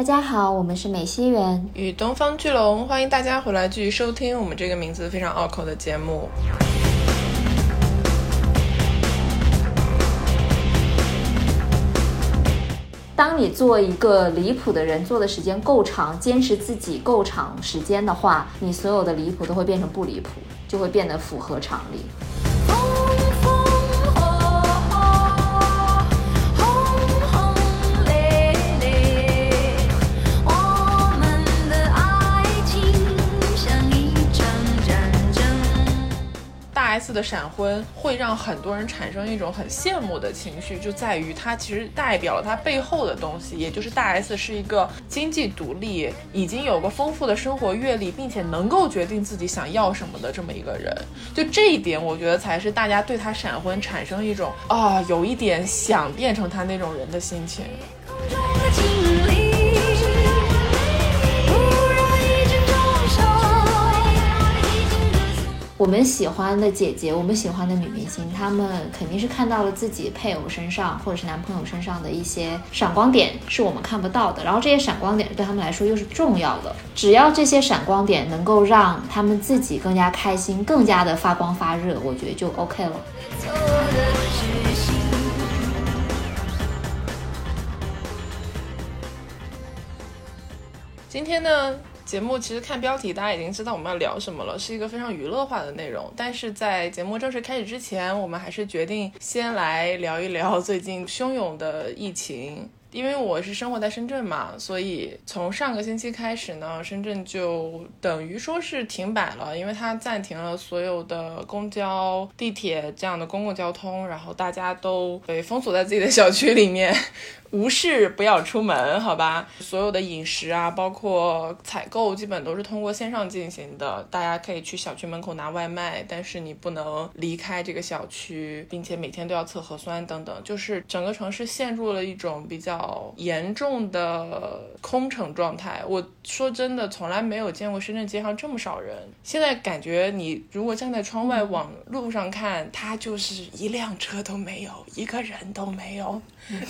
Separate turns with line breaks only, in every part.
大家好，我们是美西园
与东方巨龙，欢迎大家回来继续收听我们这个名字非常拗口的节目。
当你做一个离谱的人，做的时间够长，坚持自己够长时间的话，你所有的离谱都会变成不离谱，就会变得符合常理。
的闪婚会让很多人产生一种很羡慕的情绪，就在于它其实代表了它背后的东西，也就是大 S 是一个经济独立、已经有个丰富的生活阅历，并且能够决定自己想要什么的这么一个人。就这一点，我觉得才是大家对他闪婚产生一种啊，有一点想变成他那种人的心情。
我们喜欢的姐姐，我们喜欢的女明星，她们肯定是看到了自己配偶身上或者是男朋友身上的一些闪光点，是我们看不到的。然后这些闪光点对他们来说又是重要的。只要这些闪光点能够让他们自己更加开心，更加的发光发热，我觉得就 OK 了。
今天呢？节目其实看标题，大家已经知道我们要聊什么了，是一个非常娱乐化的内容。但是在节目正式开始之前，我们还是决定先来聊一聊最近汹涌的疫情。因为我是生活在深圳嘛，所以从上个星期开始呢，深圳就等于说是停摆了，因为它暂停了所有的公交、地铁这样的公共交通，然后大家都被封锁在自己的小区里面。无事不要出门，好吧？所有的饮食啊，包括采购，基本都是通过线上进行的。大家可以去小区门口拿外卖，但是你不能离开这个小区，并且每天都要测核酸等等。就是整个城市陷入了一种比较严重的空城状态。我说真的，从来没有见过深圳街上这么少人。现在感觉你如果站在窗外往路上看，它就是一辆车都没有，一个人都没有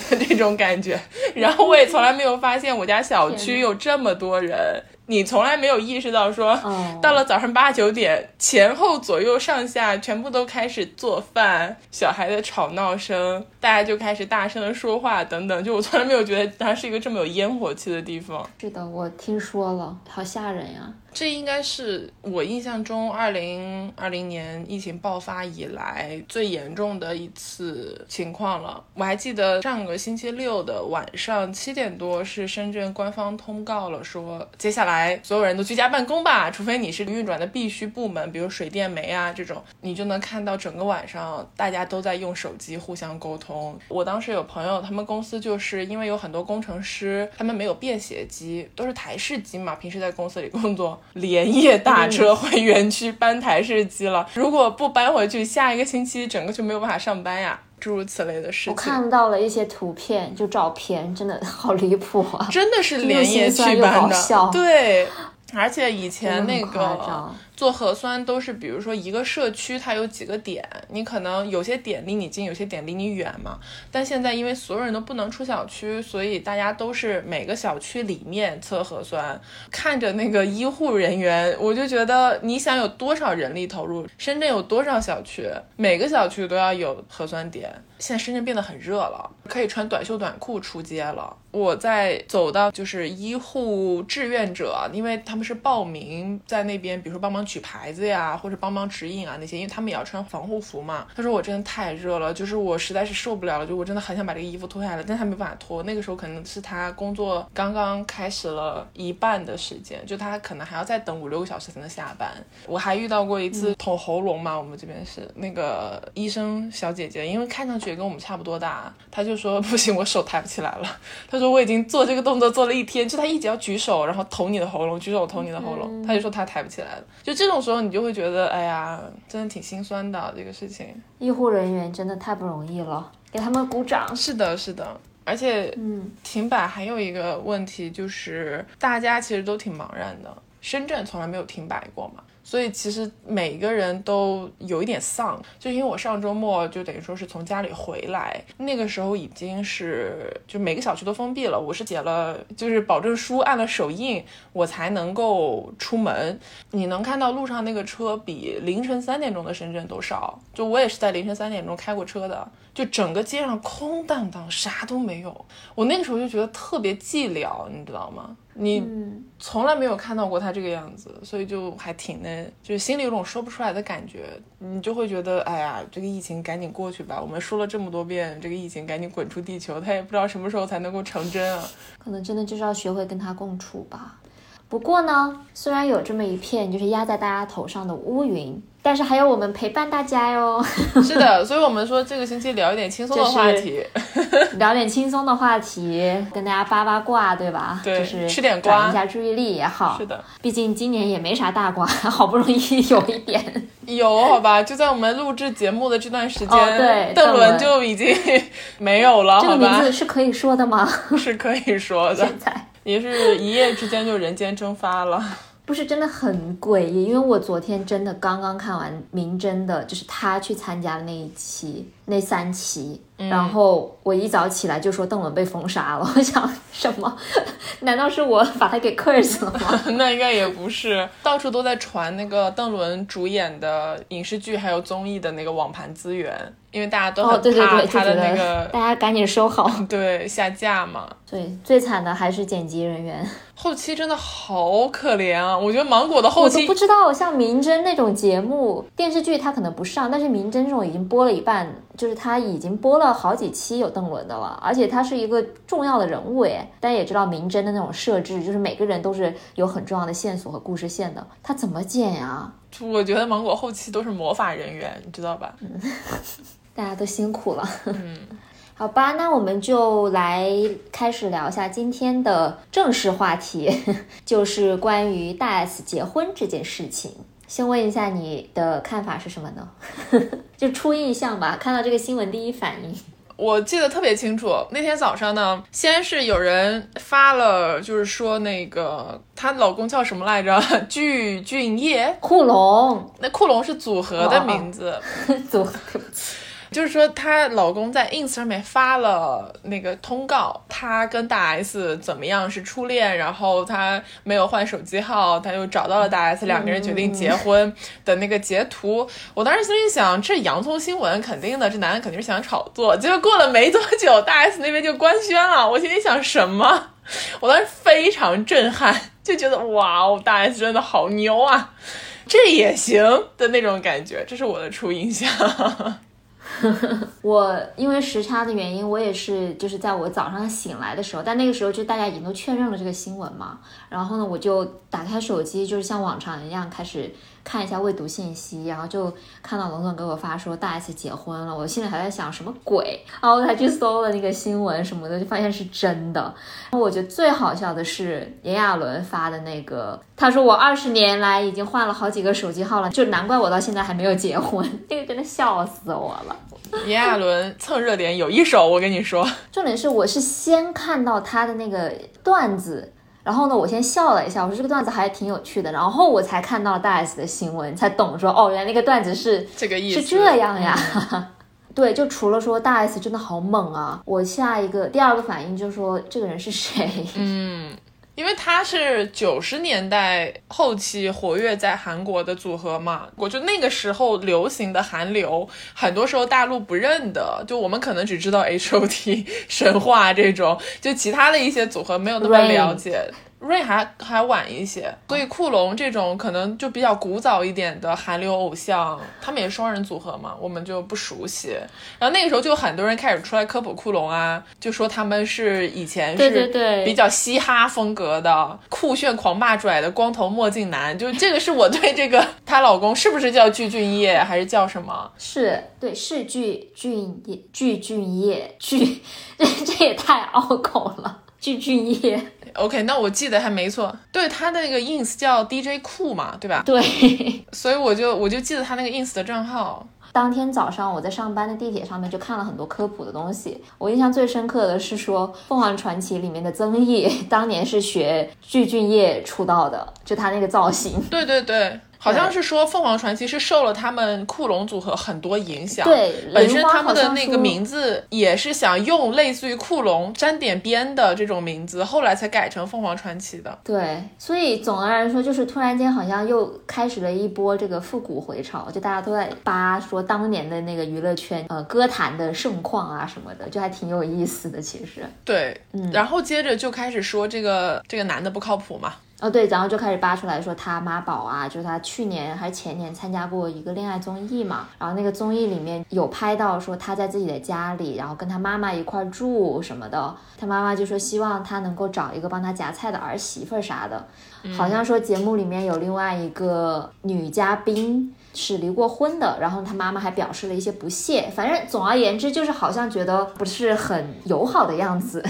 的这种感。感觉，然后我也从来没有发现我家小区有这么多人。你从来没有意识到，说到了早上八九点，前后左右上下全部都开始做饭，小孩的吵闹声，大家就开始大声的说话等等。就我从来没有觉得它是一个这么有烟火气的地方。
是的，我听说了，好吓人呀。
这应该是我印象中二零二零年疫情爆发以来最严重的一次情况了。我还记得上个星期六的晚上七点多，是深圳官方通告了，说接下来所有人都居家办公吧，除非你是运转的必须部门，比如水电煤啊这种，你就能看到整个晚上大家都在用手机互相沟通。我当时有朋友，他们公司就是因为有很多工程师，他们没有便携机，都是台式机嘛，平时在公司里工作。连夜打车回园区搬台式机了，如果不搬回去，下一个星期整个就没有办法上班呀，诸如此类的事情。
我看到了一些图片，就照片，真的好离谱啊！
真的是连夜去搬的，对，而且以前那个。做核酸都是，比如说一个社区它有几个点，你可能有些点离你近，有些点离你远嘛。但现在因为所有人都不能出小区，所以大家都是每个小区里面测核酸。看着那个医护人员，我就觉得你想有多少人力投入？深圳有多少小区？每个小区都要有核酸点。现在深圳变得很热了，可以穿短袖短裤出街了。我在走到就是医护志愿者，因为他们是报名在那边，比如说帮忙。举牌子呀，或者帮忙指引啊那些，因为他们也要穿防护服嘛。他说我真的太热了，就是我实在是受不了了，就我真的很想把这个衣服脱下来，但他没办法脱。那个时候可能是他工作刚刚开始了一半的时间，就他可能还要再等五六个小时才能下班。我还遇到过一次捅喉咙嘛，我们这边是那个医生小姐姐，因为看上去也跟我们差不多大，她就说不行，我手抬不起来了。她说我已经做这个动作做了一天，就她一直要举手，然后捅你的喉咙，举手捅你的喉咙，她就说她抬不起来了，就。这种时候你就会觉得，哎呀，真的挺心酸的这个事情。
医护人员真的太不容易了，给他们鼓掌。
是的，是的，而且，嗯，停摆还有一个问题就是，大家其实都挺茫然的。深圳从来没有停摆过嘛，所以其实每个人都有一点丧，就因为我上周末就等于说是从家里回来，那个时候已经是就每个小区都封闭了，我是写了就是保证书按了手印，我才能够出门。你能看到路上那个车比凌晨三点钟的深圳都少，就我也是在凌晨三点钟开过车的，就整个街上空荡荡，啥都没有。我那个时候就觉得特别寂寥，你知道吗？你从来没有看到过他这个样子，所以就还挺那，就是心里有种说不出来的感觉。你就会觉得，哎呀，这个疫情赶紧过去吧。我们说了这么多遍，这个疫情赶紧滚出地球，他也不知道什么时候才能够成真啊。
可能真的就是要学会跟他共处吧。不过呢，虽然有这么一片就是压在大家头上的乌云。但是还有我们陪伴大家哟。
是的，所以我们说这个星期聊一点轻松的话题，
聊点轻松的话题，跟大家八八卦，对吧？
对，
就是
吃点瓜，
转移一下注意力也好。
是的，
毕竟今年也没啥大瓜，好不容易有一点。
有好吧？就在我们录制节目的这段时间，
对，
邓伦就已经 没有了，
这个名字是可以说的吗？
是可以说的。
现在
也是一夜之间就人间蒸发了。
不是真的很诡异，因为我昨天真的刚刚看完明真的，就是他去参加的那一期那三期。然后我一早起来就说邓伦被封杀了，我想什么？难道是我把他给 curse 了吗？
那应该也不是，到处都在传那个邓伦主演的影视剧还有综艺的那个网盘资源，因为大家都很怕他的那个，
大家赶紧收好，
对下架嘛。
对，最惨的还是剪辑人员，
后期真的好可怜啊！我觉得芒果的后期，
我都不知道像《明侦》那种节目电视剧它可能不上，但是《明侦》这种已经播了一半。就是他已经播了好几期有邓伦的了，而且他是一个重要的人物诶。大家也知道明侦的那种设置，就是每个人都是有很重要的线索和故事线的，他怎么剪呀？
我觉得芒果后期都是魔法人员，你知道吧？
大家都辛苦了。嗯，好吧，那我们就来开始聊一下今天的正式话题，就是关于大 S 结婚这件事情。先问一下你的看法是什么呢？就初印象吧，看到这个新闻第一反应，
我记得特别清楚。那天早上呢，先是有人发了，就是说那个她老公叫什么来着？具俊晔，
库龙。
那库龙是组合的名字，
组合。
就是说，她老公在 ins 上面发了那个通告，她跟大 S 怎么样是初恋，然后她没有换手机号，他又找到了大 S，两个人决定结婚的那个截图。我当时心里想，这洋葱新闻肯定的，这男的肯定是想炒作。结果过了没多久，大 S 那边就官宣了。我心里想什么？我当时非常震撼，就觉得哇哦，大 S 真的好牛啊，这也行的那种感觉。这是我的初印象。
我因为时差的原因，我也是就是在我早上醒来的时候，但那个时候就大家已经都确认了这个新闻嘛。然后呢，我就打开手机，就是像往常一样开始看一下未读信息，然后就看到龙总给我发说大 S 结婚了。我心里还在想什么鬼，然后我才去搜了那个新闻什么的，就发现是真的。然后我觉得最好笑的是炎亚纶发的那个，他说我二十年来已经换了好几个手机号了，就难怪我到现在还没有结婚。那个真的笑死我了。
炎亚纶蹭热点有一手，我跟你说。
重点是，我是先看到他的那个段子，然后呢，我先笑了一下，我说这个段子还挺有趣的，然后我才看到了大 S 的新闻，才懂说哦，原来那个段子是
这个意思，
是这样呀。对，就除了说大 S 真的好猛啊，我下一个第二个反应就是说这个人是谁？
嗯。因为他是九十年代后期活跃在韩国的组合嘛，我就那个时候流行的韩流，很多时候大陆不认得，就我们可能只知道 H O T 神话这种，就其他的一些组合没有那么了解。瑞还还晚一些，所以库龙这种可能就比较古早一点的韩流偶像，他们也是双人组合嘛，我们就不熟悉。然后那个时候就很多人开始出来科普库龙啊，就说他们是以前是比较嘻哈风格的酷炫狂霸拽的光头墨镜男，就这个是我对这个她老公是不是叫具俊晔还是叫什么？
是对，是具俊晔，具俊晔，具这 这也太拗口了，具俊晔。
OK，那我记得还没错，对他的那个 ins 叫 DJ 酷嘛，对吧？
对，
所以我就我就记得他那个 ins 的账号。
当天早上我在上班的地铁上面就看了很多科普的东西，我印象最深刻的是说凤凰传奇里面的曾毅 当年是学具俊晔出道的，就他那个造型。
对对对。好像是说凤凰传奇是受了他们酷龙组合很多影响，
对，
本身他们的那个名字也是想用类似于酷龙沾点边的这种名字，后来才改成凤凰传奇的。
对，所以总的来说，就是突然间好像又开始了一波这个复古回潮，就大家都在扒说当年的那个娱乐圈呃歌坛的盛况啊什么的，就还挺有意思的。其实，
对，
嗯
然后接着就开始说这个这个男的不靠谱嘛，
哦对，然后就开始扒出来说他妈宝啊，就是他去年还是前年参加过一个恋爱综艺嘛，然后那个综艺里面有拍到说他在自己的家里，然后跟他妈妈一块儿住什么的，他妈妈就说希望他能够找一个帮他夹菜的儿媳妇儿啥的，好像说节目里面有另外一个女嘉宾。是离过婚的，然后他妈妈还表示了一些不屑，反正总而言之就是好像觉得不是很友好的样子，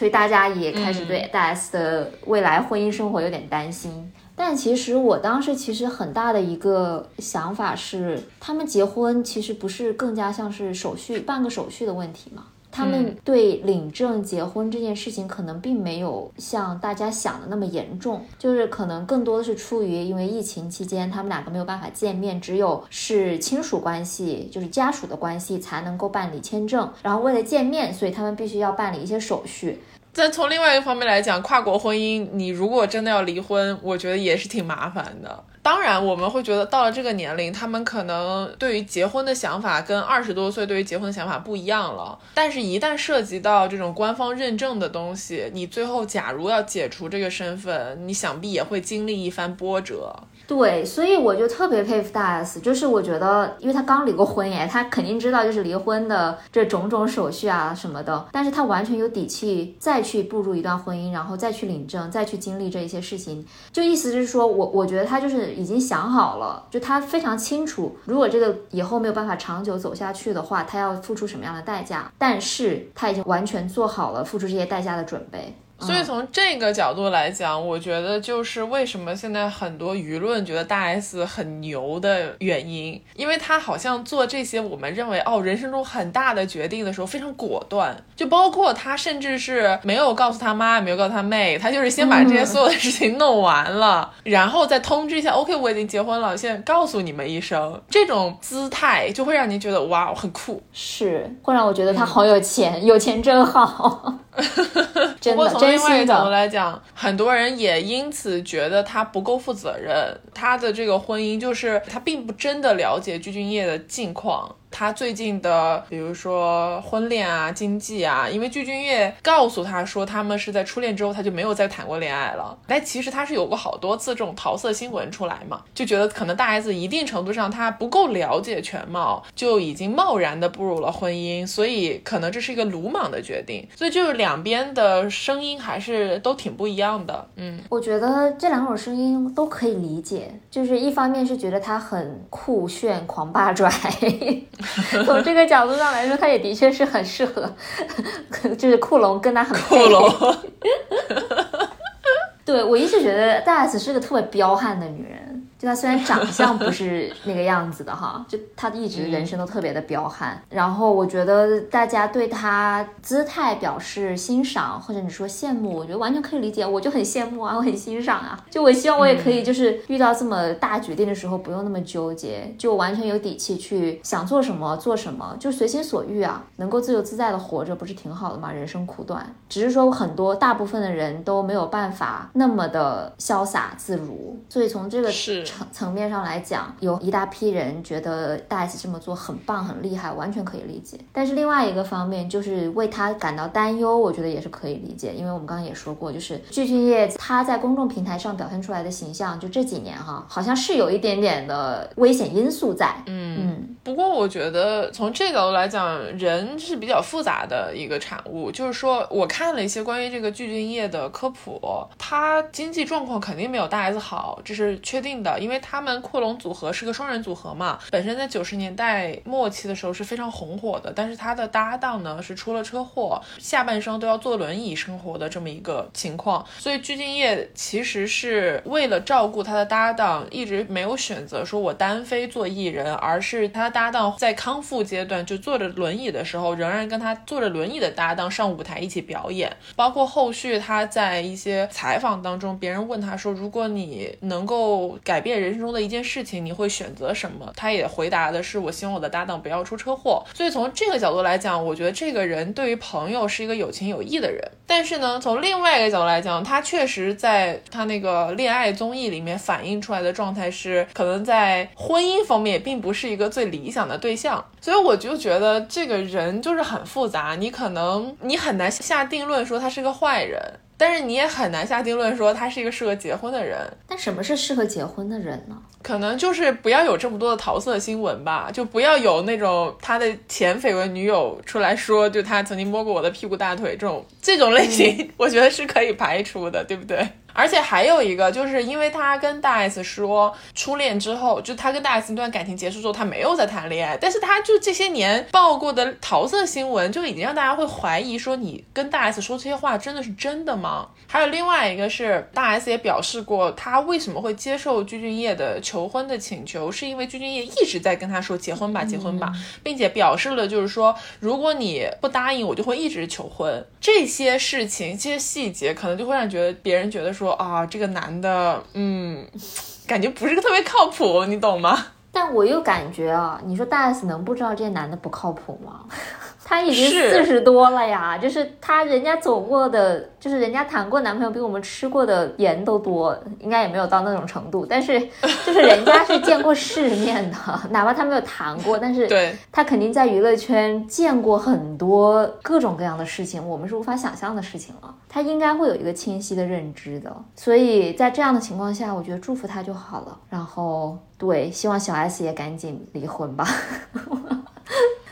所以大家也开始对大 S 的未来婚姻生活有点担心。但其实我当时其实很大的一个想法是，他们结婚其实不是更加像是手续办个手续的问题吗？他们对领证结婚这件事情可能并没有像大家想的那么严重，就是可能更多的是出于因为疫情期间他们两个没有办法见面，只有是亲属关系，就是家属的关系才能够办理签证，然后为了见面，所以他们必须要办理一些手续。
但从另外一个方面来讲，跨国婚姻，你如果真的要离婚，我觉得也是挺麻烦的。当然，我们会觉得到了这个年龄，他们可能对于结婚的想法跟二十多岁对于结婚的想法不一样了。但是，一旦涉及到这种官方认证的东西，你最后假如要解除这个身份，你想必也会经历一番波折。
对，所以我就特别佩服大 S，就是我觉得，因为他刚离过婚耶，他肯定知道就是离婚的这种种手续啊什么的，但是他完全有底气再去步入一段婚姻，然后再去领证，再去经历这一些事情。就意思是说我我觉得他就是已经想好了，就他非常清楚，如果这个以后没有办法长久走下去的话，他要付出什么样的代价，但是他已经完全做好了付出这些代价的准备。
所以从这个角度来讲，我觉得就是为什么现在很多舆论觉得大 S 很牛的原因，因为她好像做这些我们认为哦人生中很大的决定的时候非常果断，就包括她甚至是没有告诉她妈，也没有告诉她妹，她就是先把这些所有的事情弄完了，然后再通知一下，OK，我已经结婚了，现在告诉你们一声，这种姿态就会让你觉得哇很酷。
是，会让我觉得他好有钱，有钱真好，真的
不过从另外一个角度。来讲，很多人也因此觉得他不够负责任。他的这个婚姻就是他并不真的了解鞠俊晔的近况。他最近的，比如说婚恋啊、经济啊，因为具俊晔告诉他说他们是在初恋之后他就没有再谈过恋爱了。但其实他是有过好多次这种桃色新闻出来嘛，就觉得可能大 S 一定程度上他不够了解全貌，就已经贸然的步入了婚姻，所以可能这是一个鲁莽的决定。所以就是两边的声音还是都挺不一样的。嗯，
我觉得这两种声音都可以理解，就是一方面是觉得他很酷炫、狂霸拽，从这个角度上来说，他也的确是很适合，就是库龙跟他很
库
配。
龙。
对我一直觉得大 S 是个特别彪悍的女人，就他虽然长相不 是那个样子的哈，就他一直人生都特别的彪悍。然后我觉得大家对他姿态表示欣赏，或者你说羡慕，我觉得完全可以理解。我就很羡慕啊，我很欣赏啊。就我希望我也可以，就是遇到这么大决定的时候，不用那么纠结，就完全有底气去想做什么做什么，就随心所欲啊，能够自由自在的活着，不是挺好的吗？人生苦短，只是说很多大部分的人都没有办法那么的潇洒自如，所以从这个
是
层层面上来讲，有一大批人觉得大 S 这么做很棒很厉害，完全可以理解。但是另外一个方面就是为他感到担忧，我觉得也是可以理解，因为我们刚刚也说过，就是具俊晔他在公众平台上表现出来的形象，就这几年哈，好像是有一点点的危险因素在。
嗯
嗯，
不过我觉得从这个角度来讲，人是比较复杂的一个产物。就是说我看了一些关于这个具俊晔的科普，他经济状况肯定没有大 S 好，这是确定的，因为他们库龙组合是个双人组合嘛，本身在九十年代末期的时候是非常红火的，但是他的搭档呢是出了车祸，下半生都要坐轮椅生活的这么一个情况，所以鞠婧祎其实是为了照顾他的搭档，一直没有选择说我单飞做艺人，而是他搭档在康复阶段就坐着轮椅的时候，仍然跟他坐着轮椅的搭档上舞台一起表演，包括后续他在一些采访当中，别人问他说，如果你能够改变。变人生中的一件事情，你会选择什么？他也回答的是，我希望我的搭档不要出车祸。所以从这个角度来讲，我觉得这个人对于朋友是一个有情有义的人。但是呢，从另外一个角度来讲，他确实在他那个恋爱综艺里面反映出来的状态是，可能在婚姻方面也并不是一个最理想的对象。所以我就觉得这个人就是很复杂，你可能你很难下定论说他是个坏人。但是你也很难下定论说他是一个适合结婚的人。
但什么是适合结婚的人呢？
可能就是不要有这么多的桃色新闻吧，就不要有那种他的前绯闻女友出来说，就他曾经摸过我的屁股大腿这种这种类型，我觉得是可以排除的，对不对？而且还有一个，就是因为他跟大 S 说初恋之后，就他跟大 S 那段感情结束之后，他没有再谈恋爱。但是他就这些年爆过的桃色新闻，就已经让大家会怀疑说，你跟大 S 说这些话真的是真的吗？还有另外一个是，大 S 也表示过，他为什么会接受鞠婧祎的求婚的请求，是因为鞠婧祎一直在跟他说结婚吧，结婚吧，并且表示了就是说，如果你不答应，我就会一直求婚。这些事情，这些细节，可能就会让觉得别人觉得说。啊，这个男的，嗯，感觉不是特别靠谱，你懂吗？
但我又感觉啊，你说大 S 能不知道这些男的不靠谱吗？他已经四十多了呀，就是他人家走过的，就是人家谈过男朋友比我们吃过的盐都多，应该也没有到那种程度。但是 就是人家是见过世面的，哪怕他没有谈过，但是他肯定在娱乐圈见过很多各种各样的事情，我们是无法想象的事情了。他应该会有一个清晰的认知的。所以在这样的情况下，我觉得祝福他就好了。然后对，希望小 S 也赶紧离婚吧。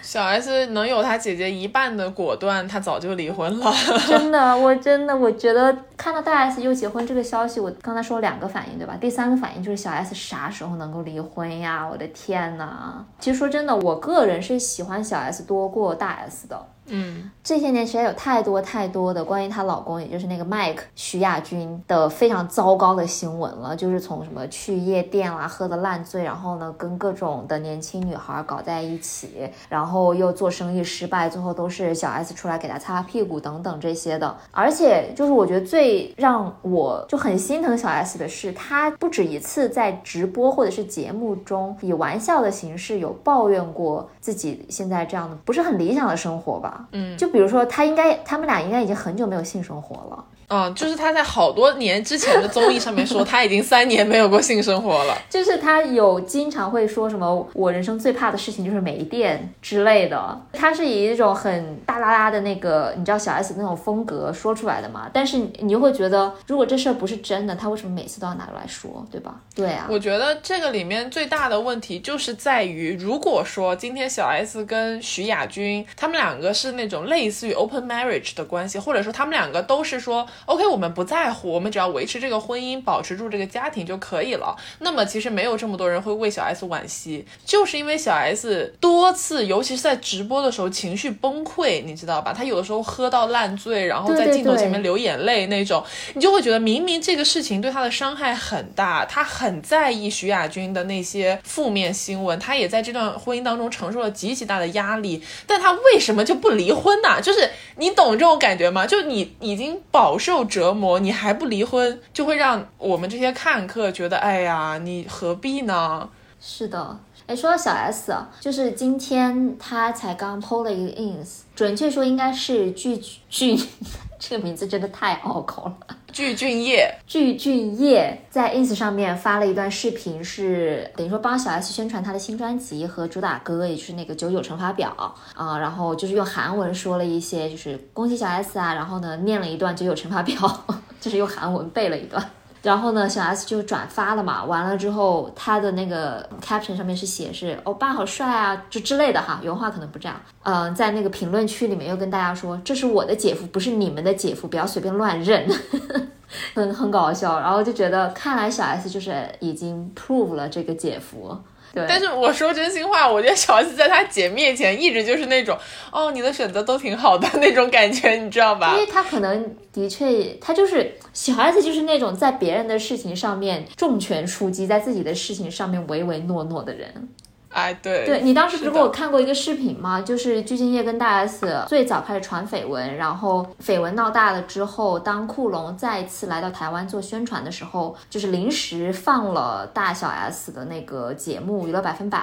小 S 能有她姐姐一半的果断，她早就离婚了。
真的，我真的，我觉得看到大 S 又结婚这个消息，我刚才说两个反应，对吧？第三个反应就是小 S 啥时候能够离婚呀？我的天呐！其实说真的，我个人是喜欢小 S 多过大 S 的。
嗯，
这些年其实有太多太多的关于她老公，也就是那个 Mike 徐亚军的非常糟糕的新闻了。就是从什么去夜店啦，喝的烂醉，然后呢跟各种的年轻女孩搞在一起，然后又做生意失败，最后都是小 S 出来给他擦屁股等等这些的。而且就是我觉得最让我就很心疼小 S 的是，她不止一次在直播或者是节目中以玩笑的形式有抱怨过自己现在这样的不是很理想的生活吧。
嗯，
就比如说，他应该，他们俩应该已经很久没有性生活了。
嗯，就是他在好多年之前的综艺上面说，他已经三年没有过性生活了。
就是他有经常会说什么，我人生最怕的事情就是没电之类的。他是以一种很大拉拉的那个，你知道小 S 那种风格说出来的嘛？但是你又会觉得，如果这事儿不是真的，他为什么每次都要拿出来说，对吧？对啊。
我觉得这个里面最大的问题就是在于，如果说今天小 S 跟徐亚军他们两个是那种类似于 open marriage 的关系，或者说他们两个都是说。OK，我们不在乎，我们只要维持这个婚姻，保持住这个家庭就可以了。那么其实没有这么多人会为小 S 惋惜，就是因为小 S 多次，尤其是在直播的时候情绪崩溃，你知道吧？他有的时候喝到烂醉，然后在镜头前面流眼泪那种，你就会觉得明明这个事情对他的伤害很大，他很在意徐亚军的那些负面新闻，他也在这段婚姻当中承受了极其大的压力，但他为什么就不离婚呢？就是你懂这种感觉吗？就你已经饱受。受折磨，你还不离婚，就会让我们这些看客觉得，哎呀，你何必呢？
是的，哎，说到小 S，就是今天她才刚 PO 了一个 ins，准确说应该是剧剧，这个名字真的太拗口了。
具俊晔，
具俊晔在 ins 上面发了一段视频，是等于说帮小 S 宣传他的新专辑和主打歌，也就是那个九九乘法表啊，然后就是用韩文说了一些，就是恭喜小 S 啊，然后呢念了一段九九乘法表，就是用韩文背了一段。然后呢，小 S 就转发了嘛。完了之后，他的那个 caption 上面是写是“欧巴好帅啊”就之类的哈，原话可能不这样。嗯，在那个评论区里面又跟大家说：“这是我的姐夫，不是你们的姐夫，不要随便乱认。”很很搞笑。然后就觉得，看来小 S 就是已经 prove 了这个姐夫。
但是我说真心话，我觉得小 S 在他姐面前一直就是那种，哦，你的选择都挺好的那种感觉，你知道吧？
因为他可能的确，他就是小孩子就是那种在别人的事情上面重拳出击，在自己的事情上面唯唯诺诺的人。
哎，对，
对你当时不是给我看过一个视频吗？就是鞠婧祎跟大 S 最早开始传绯闻，然后绯闻闹大了之后，当库龙再次来到台湾做宣传的时候，就是临时放了大小 S 的那个节目《娱乐百分百》，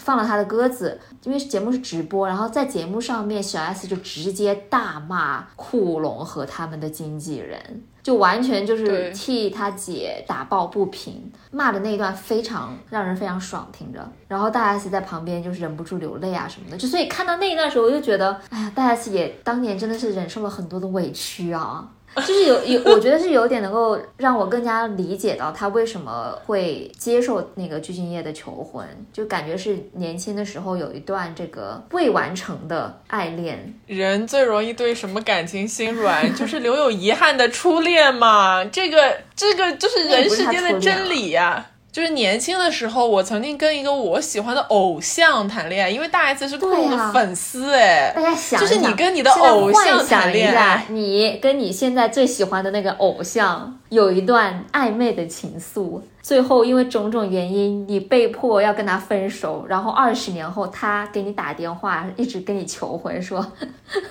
放了他的鸽子，因为节目是直播，然后在节目上面，小 S 就直接大骂库龙和他们的经纪人。就完全就是替他姐打抱不平，骂的那一段非常让人非常爽，听着。然后大 S 在旁边就是忍不住流泪啊什么的，就所以看到那一段时候，我就觉得，哎呀，大 S 也当年真的是忍受了很多的委屈啊。就是有有，我觉得是有点能够让我更加理解到他为什么会接受那个鞠婧祎的求婚，就感觉是年轻的时候有一段这个未完成的爱恋，
人最容易对什么感情心软，就是留有遗憾的初恋嘛。这个这个就是人世间的真理呀、就是年轻的时候，我曾经跟一个我喜欢的偶像谈恋爱，因为大 S 是库龙
对啊。
的粉丝哎、
大家想想，
就是你跟你的偶像谈恋爱，
你跟你现在最喜欢的那个偶像有一段暧昧的情愫，最后因为种种原因，你被迫要跟他分手，然后二十年后他给你打电话，一直跟你求婚，说，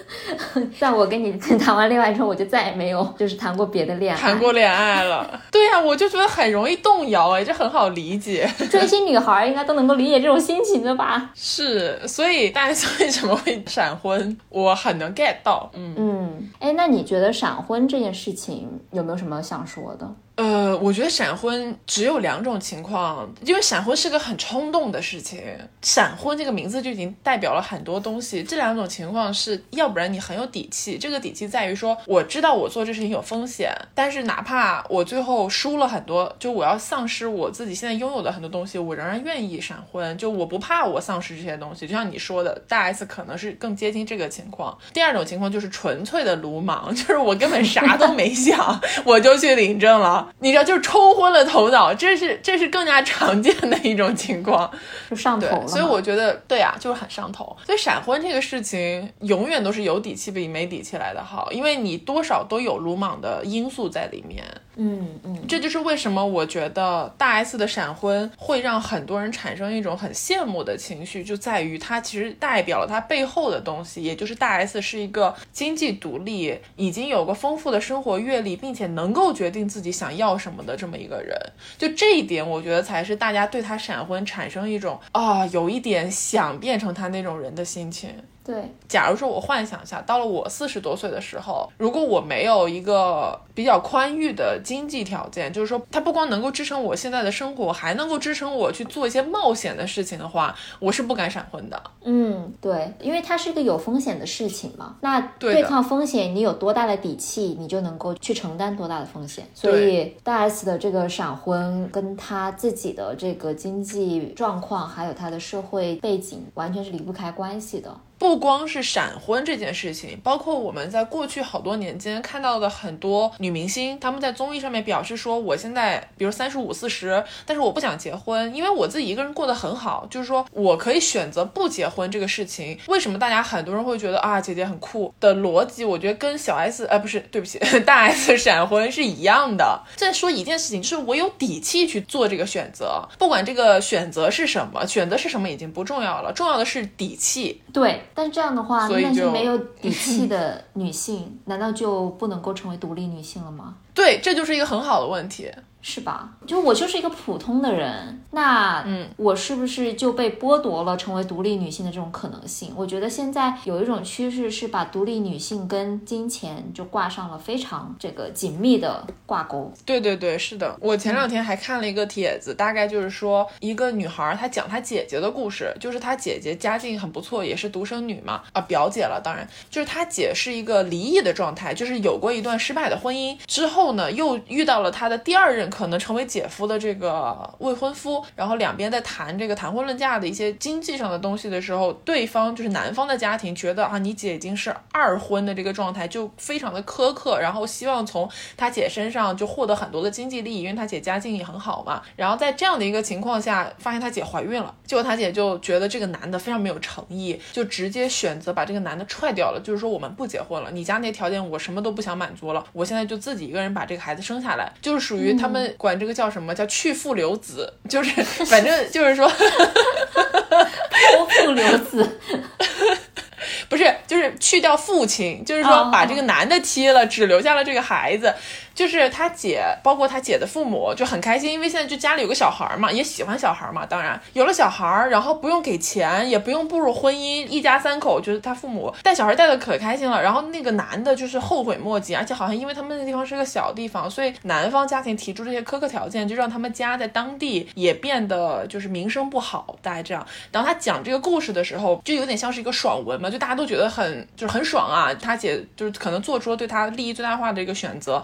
在我跟你谈完恋爱之后，我就再也没有就是谈过别的恋爱。
谈过恋爱了。对呀、我就觉得很容易动摇哎，这很好理解。
追星女孩应该都能够理解这种心情的吧？
是，所以大家为什么会闪婚，我很能 get 到。嗯。
嗯，哎，那你觉得闪婚这件事情有没有什么想说的？
呃，我觉得闪婚只有两种情况，因为闪婚是个很冲动的事情。闪婚这个名字就已经代表了很多东西。这两种情况是，要不然你很有底气，这个底气在于说，我知道我做这事情有风险，但是哪怕我最后输了很多，就我要丧失我自己现在拥有的很多东西，我仍然愿意闪婚，就我不怕我丧失这些东西。就像你说的，大 S 可能是更接近这个情况。第二种情况就是纯粹的鲁莽，就是我根本啥都没想，我就去领证了。你知道，就是冲昏了头脑，这是这是更加常见的一种情况。
就上头
所以我觉得，对啊，就是很上头。所以闪婚这个事情，永远都是有底气比没底气来的好，因为你多少都有鲁莽的因素在里面。
嗯嗯，
这就是为什么我觉得大 S 的闪婚会让很多人产生一种很羡慕的情绪，就在于它其实代表了它背后的东西，也就是大 S 是一个经济独立，已经有个丰富的生活阅历，并且能够决定自己想要什么的这么一个人。就这一点，我觉得才是大家对他闪婚产生一种啊，有一点想变成他那种人的心情。
对，
假如说我幻想一下，到了我四十多岁的时候，如果我没有一个比较宽裕的经济条件，就是说它不光能够支撑我现在的生活，还能够支撑我去做一些冒险的事情的话，我是不敢闪婚的。
嗯，对，因为它是一个有风险的事情嘛。那
对
抗风险，你有多大的底气，你就能够去承担多大的风险。所以大 S 的这个闪婚，跟他自己的这个经济状况，还有他的社会背景，完全是离不开关系的。
不光是闪婚这件事情，包括我们在过去好多年间看到的很多女明星，她们在综艺上面表示说，我现在比如三十五、四十，但是我不想结婚，因为我自己一个人过得很好，就是说我可以选择不结婚这个事情。为什么大家很多人会觉得啊，姐姐很酷的逻辑，我觉得跟小 S 呃不是，对不起，大 S 闪婚是一样的。在说一件事情，就是我有底气去做这个选择，不管这个选择是什么，选择是什么已经不重要了，重要的是底气。
对，但这样的话，那些没有底气的女性，难道就不能够成为独立女性了吗？
对，这就是一个很好的问题。
是吧？就我就是一个普通的人，那
嗯，
我是不是就被剥夺了成为独立女性的这种可能性？我觉得现在有一种趋势是把独立女性跟金钱就挂上了非常这个紧密的挂钩。
对对对，是的。我前两天还看了一个帖子，大概就是说一个女孩儿她讲她姐姐的故事，就是她姐姐家境很不错，也是独生女嘛，啊表姐了，当然就是她姐是一个离异的状态，就是有过一段失败的婚姻之后呢，又遇到了她的第二任可能成为姐夫的这个未婚夫，然后两边在谈这个谈婚论嫁的一些经济上的东西的时候，对方就是男方的家庭觉得啊，你姐已经是二婚的这个状态，就非常的苛刻，然后希望从他姐身上就获得很多的经济利益，因为他姐家境也很好嘛。然后在这样的一个情况下，发现他姐怀孕了，结果他姐就觉得这个男的非常没有诚意，就直接选择把这个男的踹掉了，就是说我们不结婚了，你家那条件我什么都不想满足了，我现在就自己一个人把这个孩子生下来，就是属于他们管这个叫什么叫去父留子，就是反正就是说。
剖腹留子。
不是，就是去掉父亲，就是说把这个男的踢了，只留下了这个孩子。就是他姐，包括他姐的父母就很开心，因为现在就家里有个小孩嘛，也喜欢小孩嘛。当然有了小孩，然后不用给钱，也不用步入婚姻，一家三口觉得他父母带小孩带的可开心了。然后那个男的就是后悔莫及，而且好像因为他们那地方是个小地方，所以男方家庭提出这些苛刻条件，就让他们家在当地也变得就是名声不好，大概这样。然后他讲这个故事的时候，就有点像是一个爽文嘛，就大家都觉得很就是很爽啊。他姐就是可能做出了对他利益最大化的一个选择。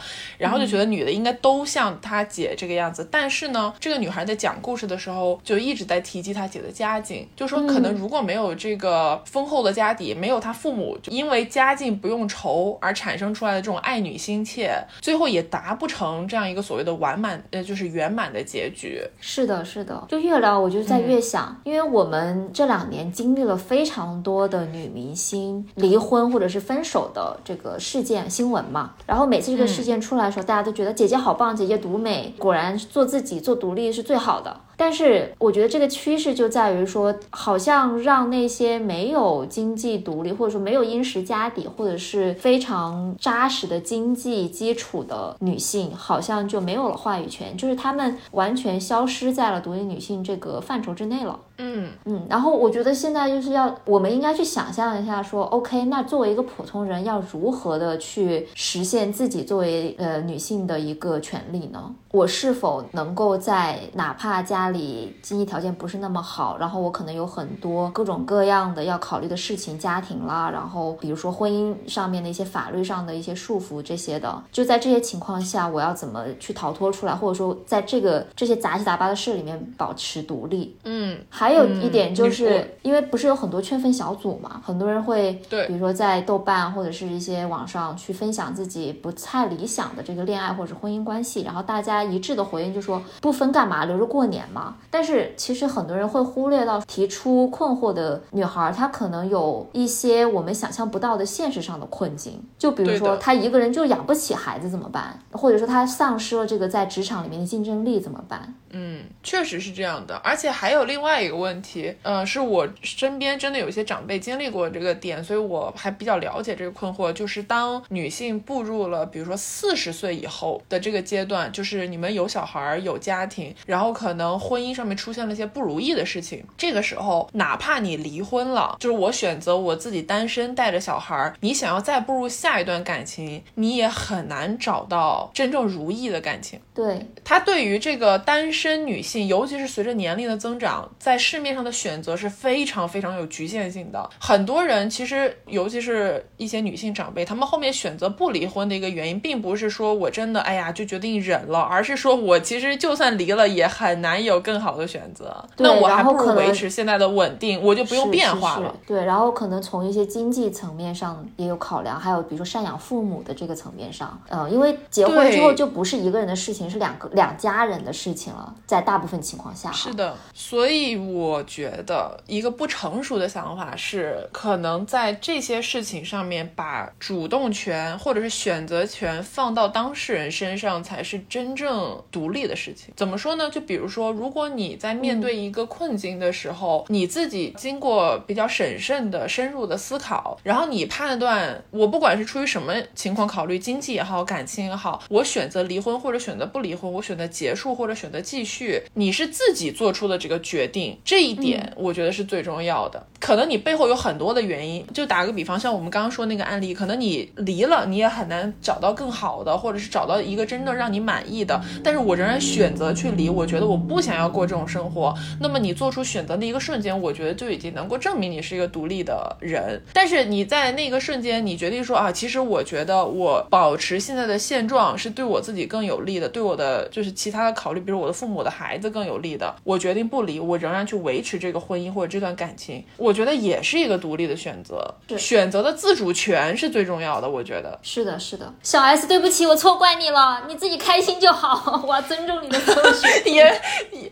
后就觉得女的应该都像她姐这个样子，但是呢，这个女孩在讲故事的时候就一直在提及她姐的家境，就说可能如果没有这个丰厚的家底，没有她父母因为家境不用愁而产生出来的这种爱女心切，最后也达不成这样一个所谓的完满呃就是圆满的结局。
是的，是的，就越聊我就在越想，因为我们这两年经历了非常多的女明星离婚或者是分手的这个事件新闻嘛，然后每次这个事件。出来的大家都觉得姐姐好棒，姐姐独美，果然做自己、做独立是最好的。但是我觉得这个趋势就在于说，好像让那些没有经济独立，或者说没有殷实家底，或者是非常扎实的经济基础的女性，好像就没有了话语权，就是她们完全消失在了独立女性这个范畴之内了。
嗯
嗯。然后我觉得现在就是要，我们应该去想象一下，说 OK，那作为一个普通人，要如何的去实现自己作为呃女性的一个权利呢？我是否能够在哪怕家里经济条件不是那么好，然后我可能有很多各种各样的要考虑的事情，家庭啦，然后比如说婚姻上面的一些法律上的一些束缚这些的，就在这些情况下，我要怎么去逃脱出来，或者说在这个这些杂七杂八的事里面保持独立？
嗯，
还有一点就是因为不是有很多劝分小组嘛，很多人会
对，
比如说在豆瓣或者是一些网上去分享自己不太理想的这个恋爱或者婚姻关系，然后大家。一致的回应就说不分干嘛留着过年嘛？但是其实很多人会忽略到提出困惑的女孩，她可能有一些我们想象不到的现实上的困境。就比如说她一个人就养不起孩子怎么办？或者说她丧失了这个在职场里面的竞争力怎么办？
嗯，确实是这样的。而且还有另外一个问题，呃，是我身边真的有些长辈经历过这个点，所以我还比较了解这个困惑。就是当女性步入了比如说四十岁以后的这个阶段，就是你们有小孩有家庭，然后可能婚姻上面出现了一些不如意的事情。这个时候，哪怕你离婚了，就是我选择我自己单身带着小孩，你想要再步入下一段感情，你也很难找到真正如意的感情。
对
他对于这个单身女性，尤其是随着年龄的增长，在市面上的选择是非常非常有局限性的。很多人其实，尤其是一些女性长辈，她们后面选择不离婚的一个原因，并不是说我真的哎呀就决定忍了，而是说我其实就算离了，也很难有更好的选择。那我还不如维持现在的稳定，我就不用变化了。
对，然后可能从一些经济层面上也有考量，还有比如说赡养父母的这个层面上，嗯，因为结婚之后就不是一个人的事情。是两个两家人的事情了，在大部分情况下，
是的。所以我觉得一个不成熟的想法是，可能在这些事情上面把主动权或者是选择权放到当事人身上，才是真正独立的事情。怎么说呢？就比如说，如果你在面对一个困境的时候，你自己经过比较审慎的、深入的思考，然后你判断，我不管是出于什么情况考虑，经济也好，感情也好，我选择离婚或者选择。不离婚，我选择结束或者选择继续，你是自己做出的这个决定，这一点我觉得是最重要的。可能你背后有很多的原因，就打个比方，像我们刚刚说那个案例，可能你离了，你也很难找到更好的，或者是找到一个真正让你满意的。但是我仍然选择去离，我觉得我不想要过这种生活。那么你做出选择的一个瞬间，我觉得就已经能够证明你是一个独立的人。但是你在那个瞬间，你决定说啊，其实我觉得我保持现在的现状是对我自己更有利的，对。我的就是其他的考虑，比如我的父母的孩子更有利的，我决定不离，我仍然去维持这个婚姻或者这段感情，我觉得也是一个独立的选择，选择的自主权是最重要的，我觉得。
是的，是的。小 S，对不起，我错怪你了，你自己开心就好，我要尊重你的所有选
择，也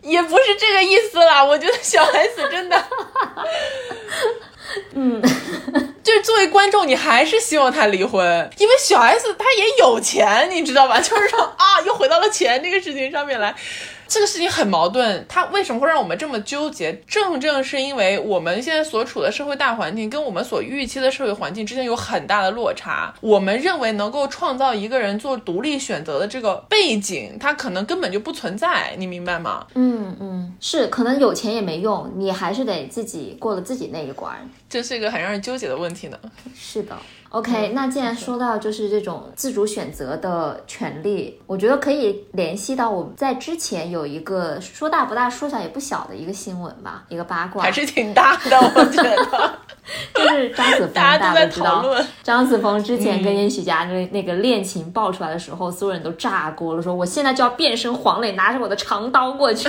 也不是这个意思啦，我觉得小 S 真的，
嗯。
就是作为观众，你还是希望他离婚，因为小 S 他也有钱，你知道吧？就是说啊，又回到了钱这个事情上面来。这个事情很矛盾，它为什么会让我们这么纠结？正正是因为我们现在所处的社会大环境跟我们所预期的社会环境之间有很大的落差。我们认为能够创造一个人做独立选择的这个背景，它可能根本就不存在，你明白吗？
嗯嗯，是，可能有钱也没用，你还是得自己过了自己那一关。
这是一个很让人纠结的问题呢。
是的。OK，那既然说到就是这种自主选择的权利，我觉得可以联系到我们在之前有一个说大不大，说小也不小的一个新闻吧，一个八卦，
还是挺大的，我觉得。
就是张子枫，
大
家都知道。张子枫之前跟
燕
许佳那那个恋情爆出来的时候，所有人都炸锅了，说我现在就要变身黄磊，拿着我的长刀过去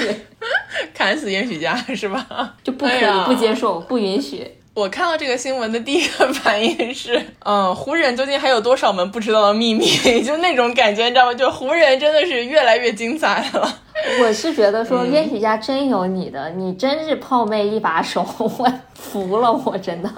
砍死燕许佳，是吧？
就不可以，不接受，不允许。
我看到这个新闻的第一个反应是，嗯，湖人究竟还有多少门不知道的秘密？就那种感觉，你知道吗？就湖人真的是越来越精彩了。
我是觉得说，冤许家真有你的，你真是泡妹一把手，我服了，我真的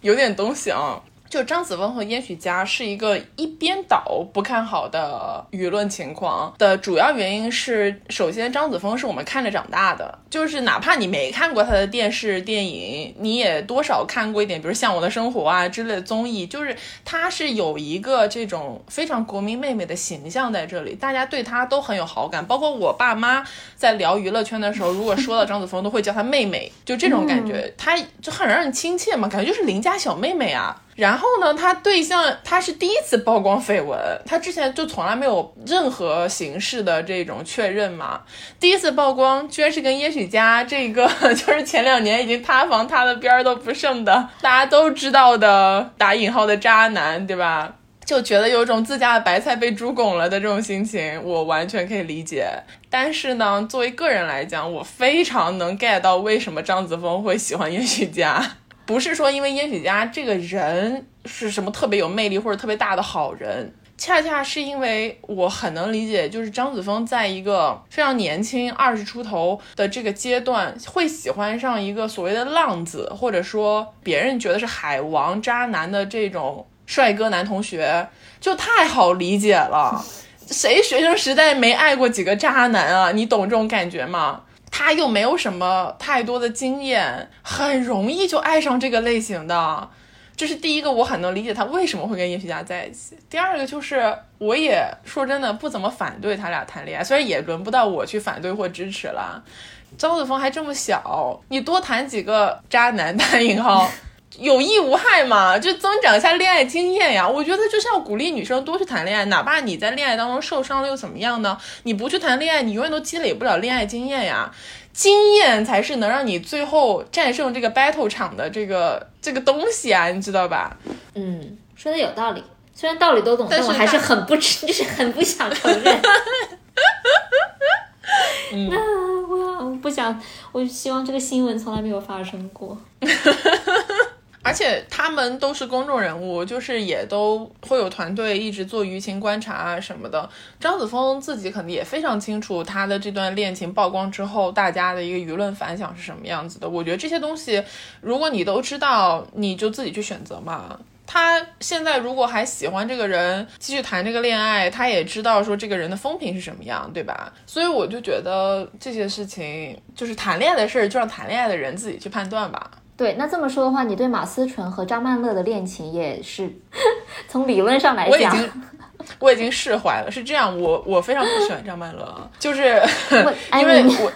有点东西啊。就张子枫和焉栩嘉是一个一边倒不看好的舆论情况。的主要原因是，首先张子枫是我们看着长大的，就是哪怕你没看过他的电视电影，你也多少看过一点，比如《像我的生活》啊之类的综艺，就是他是有一个这种非常国民妹妹的形象在这里，大家对他都很有好感，包括我爸妈在聊娱乐圈的时候，如果说到张子枫，都会叫她妹妹，就这种感觉，她就很让人亲切嘛，感觉就是邻家小妹妹啊。然后呢，他对象他是第一次曝光绯闻，他之前就从来没有任何形式的这种确认嘛。第一次曝光，居然是跟叶许佳这个，就是前两年已经塌房塌的边儿都不剩的，大家都知道的打引号的渣男，对吧？就觉得有种自家的白菜被猪拱了的这种心情，我完全可以理解。但是呢，作为个人来讲，我非常能 get 到为什么张子枫会喜欢叶许佳。不是说因为燕雪家这个人是什么特别有魅力或者特别大的好人，恰恰是因为我很能理解，就是张子枫在一个非常年轻二十出头的这个阶段，会喜欢上一个所谓的浪子，或者说别人觉得是海王渣男的这种帅哥男同学，就太好理解了。谁学生时代没爱过几个渣男啊？你懂这种感觉吗？他又没有什么太多的经验，很容易就爱上这个类型的。这是第一个，我很能理解他为什么会跟叶许佳在一起。第二个就是，我也说真的不怎么反对他俩谈恋爱，虽然也轮不到我去反对或支持了。张子枫还这么小，你多谈几个渣男（打引号）。有益无害嘛，就增长一下恋爱经验呀。我觉得就是要鼓励女生多去谈恋爱，哪怕你在恋爱当中受伤了又怎么样呢？你不去谈恋爱，你永远都积累不了恋爱经验呀。经验才是能让你最后战胜这个 battle 场的这个这个东西啊，你知道吧？
嗯，说的有道理。虽然道理都懂，但我还是很不，就是很不想承认。
嗯，
我我不想，我希望这个新闻从来没有发生过。
而且他们都是公众人物，就是也都会有团队一直做舆情观察啊什么的。张子枫自己肯定也非常清楚他的这段恋情曝光之后，大家的一个舆论反响是什么样子的。我觉得这些东西，如果你都知道，你就自己去选择嘛。他现在如果还喜欢这个人，继续谈这个恋爱，他也知道说这个人的风评是什么样，对吧？所以我就觉得这些事情，就是谈恋爱的事儿，就让谈恋爱的人自己去判断吧。
对，那这么说的话，你对马思纯和张曼乐的恋情也是从理论上来
讲，我已经 我已经释怀了。是这样，我我非常不喜欢张曼乐，就是因为我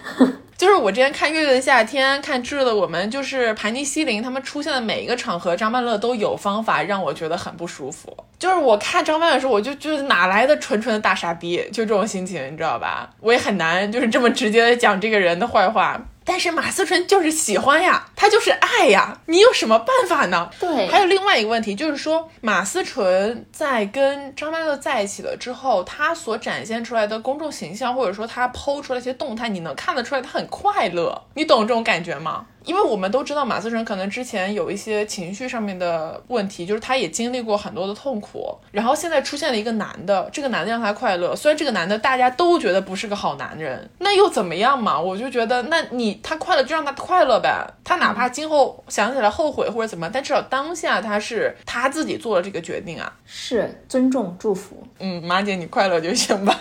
就是我之前看《乐队的夏天》，看《炙热的我们》，就是盘尼西林他们出现的每一个场合，张曼乐都有方法让我觉得很不舒服。就是我看张曼乐的时候，我就觉得哪来的纯纯的大傻逼，就这种心情，你知道吧？我也很难就是这么直接的讲这个人的坏话。但是马思纯就是喜欢呀，他就是爱呀，你有什么办法呢？
对，
还有另外一个问题就是说，马思纯在跟张曼乐在一起了之后，他所展现出来的公众形象，或者说他抛出来一些动态，你能看得出来他很快乐，你懂这种感觉吗？因为我们都知道马思纯可能之前有一些情绪上面的问题，就是她也经历过很多的痛苦，然后现在出现了一个男的，这个男的让她快乐，虽然这个男的大家都觉得不是个好男人，那又怎么样嘛？我就觉得，那你他快乐就让他快乐呗，他哪怕今后想起来后悔或者怎么，但至少当下他是他自己做了这个决定啊，
是尊重祝福，
嗯，马姐你快乐就行吧。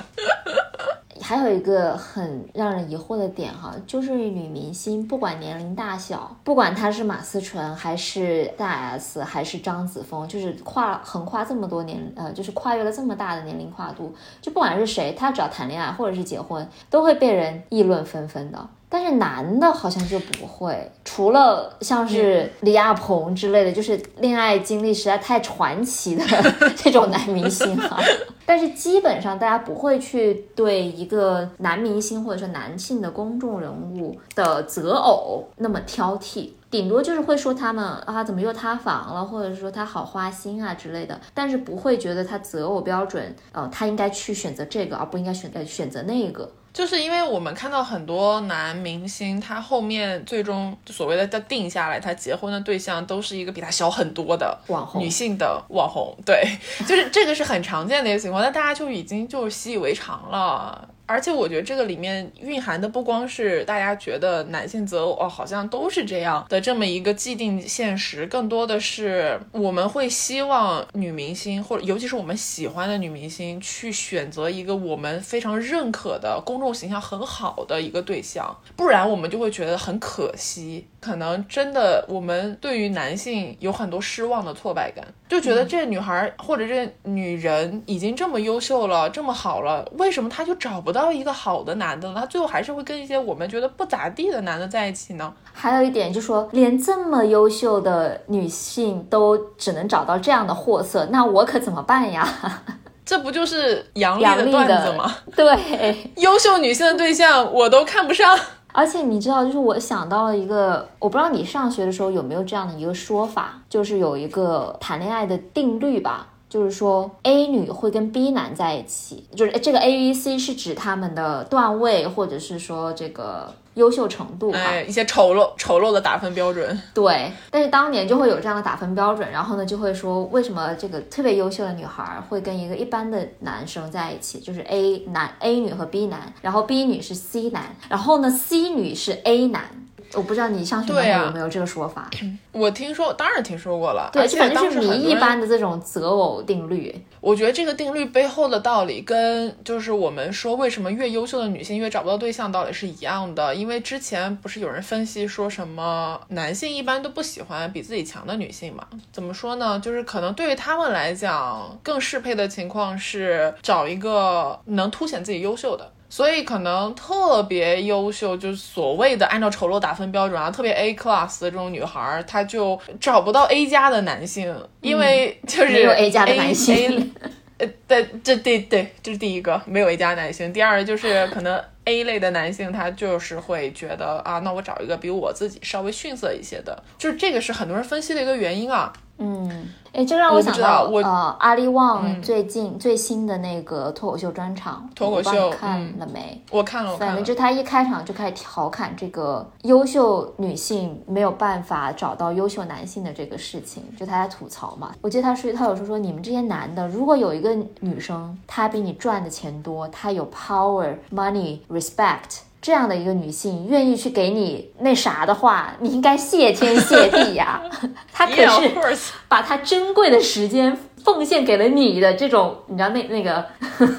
还有一个很让人疑惑的点哈，就是女明星不管年龄大小，不管她是马思纯还是大 S 还是张子枫，就是跨横跨这么多年，呃，就是跨越了这么大的年龄跨度，就不管是谁，她只要谈恋爱或者是结婚，都会被人议论纷纷的。但是男的好像就不会，除了像是李亚鹏之类的，就是恋爱经历实在太传奇的 这种男明星哈。但是基本上大家不会去对一个男明星或者说男性的公众人物的择偶那么挑剔，顶多就是会说他们啊怎么又塌房了，或者说他好花心啊之类的，但是不会觉得他择偶标准，呃，他应该去选择这个而不应该选择选择那个。
就是因为我们看到很多男明星，他后面最终所谓的他定下来，他结婚的对象都是一个比他小很多的
网红
女性的网红，对，就是这个是很常见的一个情况，但大家就已经就习以为常了。而且我觉得这个里面蕴含的不光是大家觉得男性择偶哦好像都是这样的这么一个既定现实，更多的是我们会希望女明星或者尤其是我们喜欢的女明星去选择一个我们非常认可的公众形象很好的一个对象，不然我们就会觉得很可惜。可能真的我们对于男性有很多失望的挫败感，就觉得这女孩或者这女人已经这么优秀了，这么好了，为什么她就找不到？一个好的男的，呢？她最后还是会跟一些我们觉得不咋地的男的在一起呢。
还有一点就是说，连这么优秀的女性都只能找到这样的货色，那我可怎么办呀？
这不就是杨笠的段子吗？
对，
优秀女性的对象我都看不上。
而且你知道，就是我想到了一个，我不知道你上学的时候有没有这样的一个说法，就是有一个谈恋爱的定律吧。就是说，A 女会跟 B 男在一起，就是这个 A、B、C 是指他们的段位，或者是说这个优秀程度
哎，一些丑陋丑陋的打分标准。
对，但是当年就会有这样的打分标准，然后呢，就会说为什么这个特别优秀的女孩会跟一个一般的男生在一起，就是 A 男 A 女和 B 男，然后 B 女是 C 男，然后呢 C 女是 A 男。我不知道你上学的时候有没有这个说法？
我听说，当然听说过了。
对，
反
正是谜一般的这种择偶定律。
我觉得这个定律背后的道理，跟就是我们说为什么越优秀的女性越找不到对象道理是一样的。因为之前不是有人分析说什么男性一般都不喜欢比自己强的女性嘛？怎么说呢？就是可能对于他们来讲，更适配的情况是找一个能凸显自己优秀的。所以可能特别优秀，就是所谓的按照丑陋打分标准啊，特别 A class 的这种女孩，她就找不到 A 加的男性，因为就是没
有 A 加的男性。
呃，对，这对对，这是第一个没有 A 加男性。第二就是 可能 A 类的男性，他就是会觉得啊，那我找一个比我自己稍微逊色一些的，就是这个是很多人分析的一个原因啊。
嗯。哎，这让我想到，呃，阿里旺最近最新的那个脱口秀专场，
脱口秀
看了没？
我看了，
反正就他一开场就开始调侃这个优秀女性没有办法找到优秀男性的这个事情，就他在吐槽嘛。我记得他说，他有时候说，你们这些男的，如果有一个女生，她比你赚的钱多，她有 power、money、respect。这样的一个女性愿意去给你那啥的话，你应该谢天谢地呀。她可是把她珍贵的时间奉献给了你的这种，你知道那那个，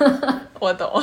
我懂。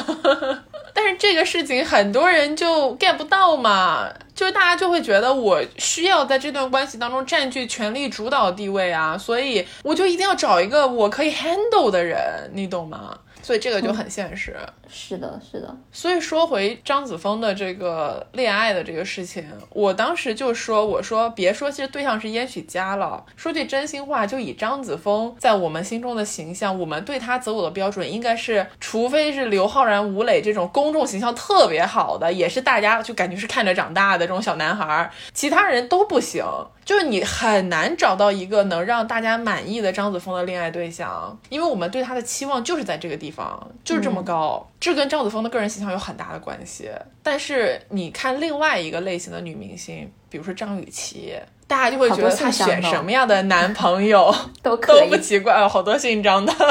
但是这个事情很多人就 get 不到嘛，就是大家就会觉得我需要在这段关系当中占据权力主导地位啊，所以我就一定要找一个我可以 handle 的人，你懂吗？所以这个就很现实，
是的，是的。
所以说回张子枫的这个恋爱的这个事情，我当时就说，我说别说，其实对象是焉许佳了。说句真心话，就以张子枫在我们心中的形象，我们对他择偶的标准应该是，除非是刘昊然、吴磊这种公众形象特别好的，也是大家就感觉是看着长大的这种小男孩，其他人都不行。就是你很难找到一个能让大家满意的张子枫的恋爱对象，因为我们对他的期望就是在这个地方，就是这么高，这跟张子枫的个人形象有很大的关系。但是你看另外一个类型的女明星，比如说张雨绮，大家就会觉得她选什么样的男朋友
都
都不奇怪，好多姓张的。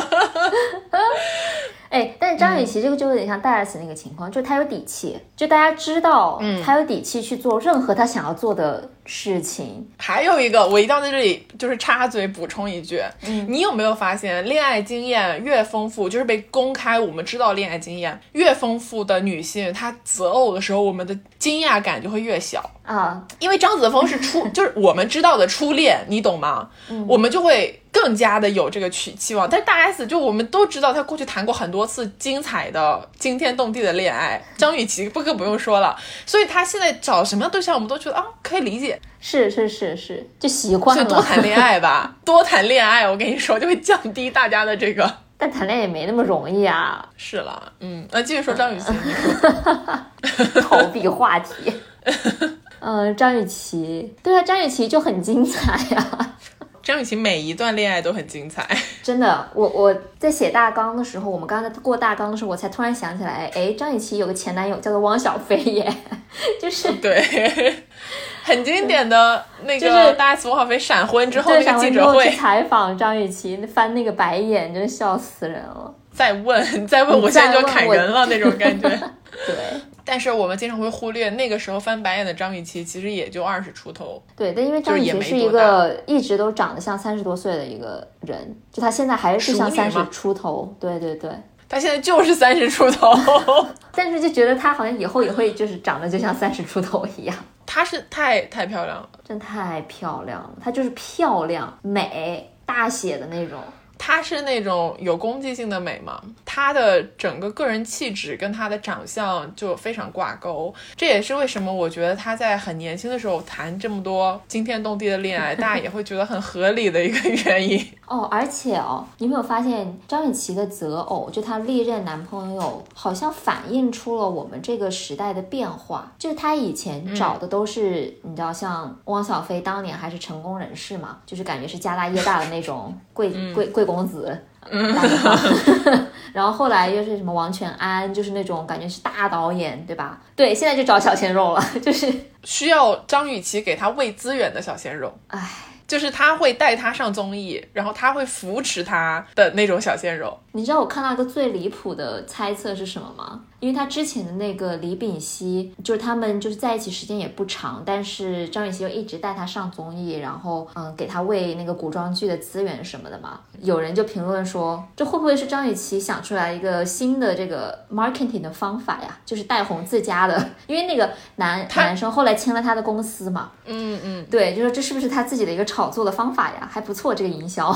哎，但是张雨绮这个就有点像戴尔斯那个情况，就她有底气，就大家知道，嗯，她有底气去做任何她想要做的事情。
还有一个，我一定要在这里就是插嘴补充一句，
嗯，
你有没有发现，恋爱经验越丰富，就是被公开，我们知道恋爱经验越丰富的女性，她择偶的时候，我们的惊讶感就会越小
啊，
因为张子枫是初，就是我们知道的初恋，你懂吗？
嗯，
我们就会。更加的有这个期期望，但是大 S 就我们都知道，她过去谈过很多次精彩的、惊天动地的恋爱。张雨绮不更不用说了，所以她现在找什么样对象，我们都觉得啊可以理解。
是是是是，就习惯了。
多谈恋爱吧，多谈恋爱，我跟你说就会降低大家的这个。
但谈恋爱也没那么容易啊。
是了，嗯，那继续说张雨绮，
逃避话题。嗯，张雨绮，对啊，张雨绮就很精彩呀。
张雨绮每一段恋爱都很精彩，
真的。我我在写大纲的时候，我们刚才过大纲的时候，我才突然想起来，哎，张雨绮有个前男友叫做汪小菲耶，就是
对，很经典的那个大 S 汪小菲闪婚之后那个记者会
采访张雨绮，翻那个白眼，真的笑死人了。
再问 再问，我现在就砍人了 那种感觉。
对。
但是我们经常会忽略，那个时候翻白眼的张雨绮其实也就二十出头。
对，但因为张雨绮是一个一直都长得像三十多岁的一个人，就她现在还是像三十出头。对对对，
她现在就是三十出头。
但是就觉得她好像以后也会就是长得就像三十出头一样。
她是太太漂亮了，
真太漂亮了。她就是漂亮美大写的那种。
她是那种有攻击性的美吗？她的整个个人气质跟她的长相就非常挂钩，这也是为什么我觉得她在很年轻的时候谈这么多惊天动地的恋爱，大家也会觉得很合理的一个原因。
哦，而且哦，你有没有发现张雨绮的择偶，就她历任男朋友，好像反映出了我们这个时代的变化。就她以前找的都是，你知道，像汪小菲当年还是成功人士嘛，就是感觉是家大业大的那种贵贵贵公子。嗯 然后后来又是什么王全安，就是那种感觉是大导演，对吧？对，现在就找小鲜肉了，就是
需要张雨绮给他喂资源的小鲜肉。
唉。
就是他会带他上综艺，然后他会扶持他的那种小鲜肉。
你知道我看到一个最离谱的猜测是什么吗？因为他之前的那个李炳熙，就是他们就是在一起时间也不长，但是张雨绮又一直带他上综艺，然后嗯给他喂那个古装剧的资源什么的嘛。有人就评论说，这会不会是张雨绮想出来一个新的这个 marketing 的方法呀？就是带红自家的，因为那个男男生后来签了他的公司嘛。
嗯嗯，
对，就是这是不是他自己的一个炒作的方法呀？还不错，这个营销。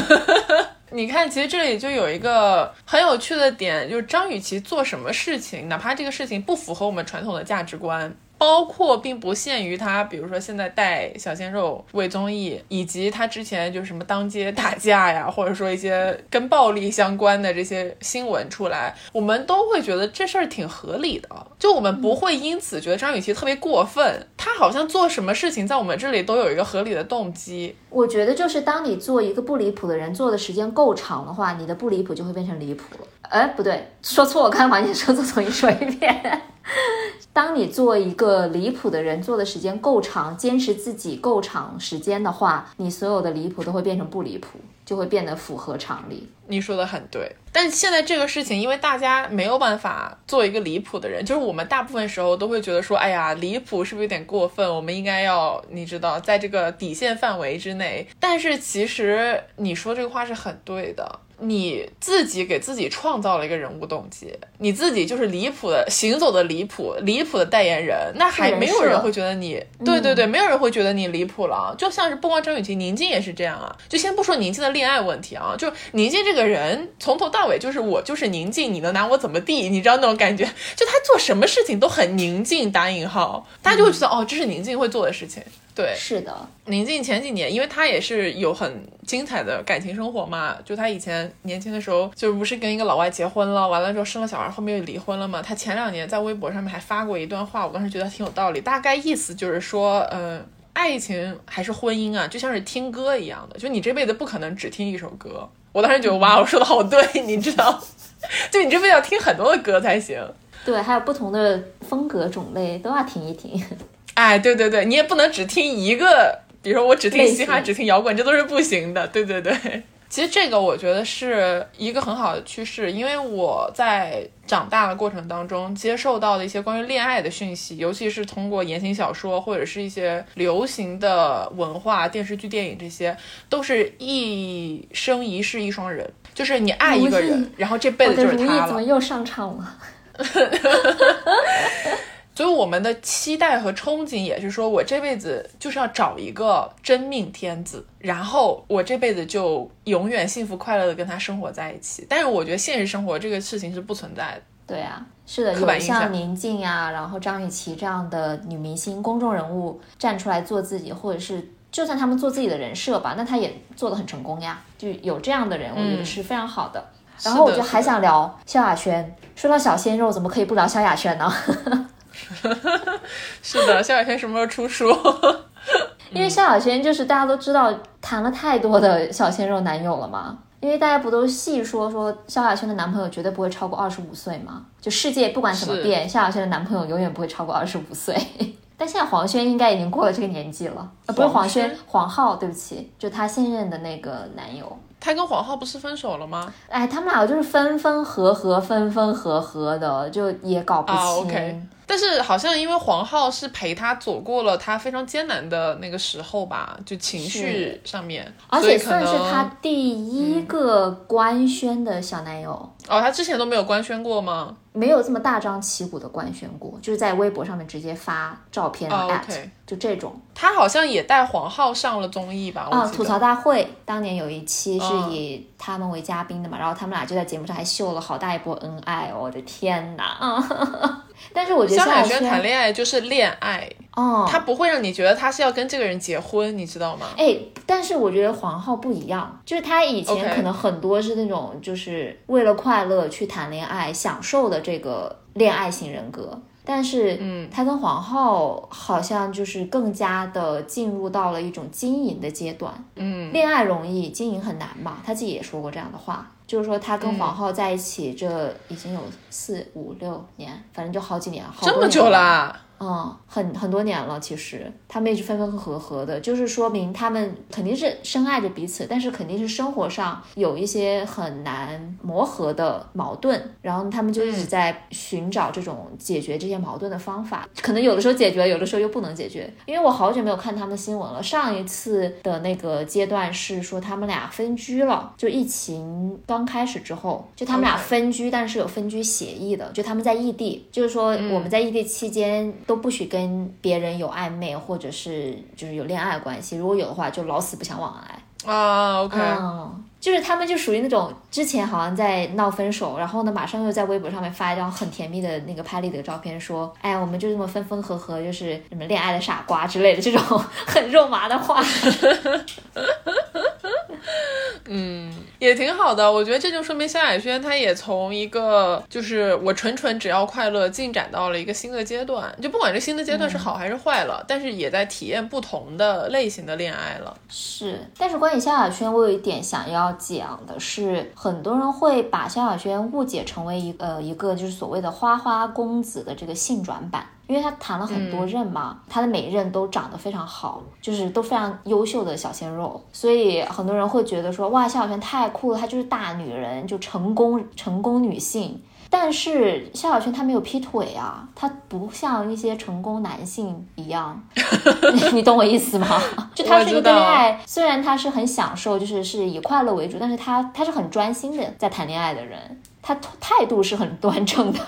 你看，其实这里就有一个很有趣的点，就是张雨绮做什么事情，哪怕这个事情不符合我们传统的价值观。包括并不限于他，比如说现在带小鲜肉为综艺，以及他之前就是什么当街打架呀，或者说一些跟暴力相关的这些新闻出来，我们都会觉得这事儿挺合理的，就我们不会因此觉得张雨绮特别过分。他好像做什么事情在我们这里都有一个合理的动机。
我觉得就是当你做一个不离谱的人做的时间够长的话，你的不离谱就会变成离谱了。哎，不对，说错，我刚才完全说错，重新说一遍。当你做一个离谱的人做的时间够长，坚持自己够长时间的话，你所有的离谱都会变成不离谱，就会变得符合常理。
你说的很对，但现在这个事情，因为大家没有办法做一个离谱的人，就是我们大部分时候都会觉得说，哎呀，离谱是不是有点过分？我们应该要，你知道，在这个底线范围之内。但是其实你说这个话是很对的。你自己给自己创造了一个人物动机，你自己就是离谱的行走的离谱，离谱的代言人，那还没有人会觉得你，对对对，没有人会觉得你离谱了。就像是不光张雨绮，宁静也是这样啊。就先不说宁静的恋爱问题啊，就宁静这个人从头到尾就是我就是宁静，你能拿我怎么地？你知道那种感觉？就他做什么事情都很宁静，打引号，大家就会觉得哦，这是宁静会做的事情。对，
是的，
宁静前几年，因为她也是有很精彩的感情生活嘛，就她以前年轻的时候，就不是跟一个老外结婚了，完了之后生了小孩，后面又离婚了嘛。她前两年在微博上面还发过一段话，我当时觉得挺有道理，大概意思就是说，嗯，爱情还是婚姻啊，就像是听歌一样的，就你这辈子不可能只听一首歌。我当时觉得哇，我说的好对，你知道，就你这辈子要听很多的歌才行。
对，还有不同的风格种类都要听一听。
哎，对对对，你也不能只听一个，比如说我只听嘻哈，只听摇滚，这都是不行的。对对对，其实这个我觉得是一个很好的趋势，因为我在长大的过程当中接受到的一些关于恋爱的讯息，尤其是通过言情小说或者是一些流行的文化、电视剧、电影，这些都是一生一世一双人，就是你爱一个人，然后这辈子就是他了。
怎么又上场了？
所以我们的期待和憧憬也是说，我这辈子就是要找一个真命天子，然后我这辈子就永远幸福快乐的跟他生活在一起。但是我觉得现实生活这个事情是不存在的。
对啊，是的，有像宁静啊，然后张雨绮这样的女明星、公众人物站出来做自己，或者是就算他们做自己的人设吧，那他也做的很成功呀。就有这样的人，我觉得是非常好的。然后我就还想聊萧亚轩。说到小鲜肉，怎么可以不聊萧亚轩呢？
是的，萧亚轩什么时候出书？
因为萧亚轩就是大家都知道谈了太多的小鲜肉男友了嘛。因为大家不都细说说萧亚轩的男朋友绝对不会超过二十五岁吗？就世界不管怎么变，萧亚轩的男朋友永远不会超过二十五岁。但现在黄轩应该已经过了这个年纪了，呃，不是黄轩，黄浩，对不起，就他现任的那个男友。
他跟黄浩不是分手了吗？
哎，他们俩就是分分合合，分分合合的，就也搞不清。
但是好像因为黄浩是陪他走过了他非常艰难的那个时候吧，就情绪上面，
而且算是他第一个官宣的小男友。
哦，他之前都没有官宣过吗？
没有这么大张旗鼓的官宣过，就是在微博上面直接发照片
，at，
就这种。
他好像也带黄浩上了综艺吧？
啊，吐槽大会当年有一期是以他们为嘉宾的嘛，然后他们俩就在节目上还秀了好大一波恩爱，我的天哪！但是我觉得萧亚
轩谈恋爱就是恋爱
哦，
他不会让你觉得他是要跟这个人结婚，你知道吗？
哎，但是我觉得黄浩不一样，就是他以前可能很多是那种就是为了快乐去谈恋爱、享受的这个恋爱型人格，但是嗯，他跟黄浩好像就是更加的进入到了一种经营的阶段，
嗯，
恋爱容易，经营很难嘛，他自己也说过这样的话。就是说，他跟黄浩在一起，这已经有四五六年，反正就好几年，好
这么久了。
嗯，很很多年了，其实他们一直分分合合的，就是说明他们肯定是深爱着彼此，但是肯定是生活上有一些很难磨合的矛盾，然后他们就一直在寻找这种解决这些矛盾的方法，可能有的时候解决，有的时候又不能解决。因为我好久没有看他们的新闻了，上一次的那个阶段是说他们俩分居了，就疫情刚开始之后，就他们俩分居，但是有分居协议的，就他们在异地，就是说我们在异地期间。都不许跟别人有暧昧，或者是就是有恋爱关系。如果有的话，就老死不相往
来啊。OK，
就是他们就属于那种之前好像在闹分手，然后呢，马上又在微博上面发一张很甜蜜的那个拍立得照片，说：“哎呀，我们就这么分分合合，就是什么恋爱的傻瓜之类的这种很肉麻的话。”
嗯，也挺好的。我觉得这就说明萧亚轩他也从一个就是我纯纯只要快乐，进展到了一个新的阶段。就不管这新的阶段是好还是坏了，但是也在体验不同的类型的恋爱了。
是，但是关于萧亚轩，我有一点想要讲的是，很多人会把萧亚轩误解成为一呃一个就是所谓的花花公子的这个性转版。因为他谈了很多任嘛，他的每一任都长得非常好，就是都非常优秀的小鲜肉，所以很多人会觉得说，哇，萧亚轩太酷了，她就是大女人，就成功成功女性。但是萧亚轩他没有劈腿啊，他不像一些成功男性一样，你懂我意思吗？就他是一个恋爱，虽然他是很享受，就是是以快乐为主，但是他他是很专心的在谈恋爱的人，他态度是很端正的。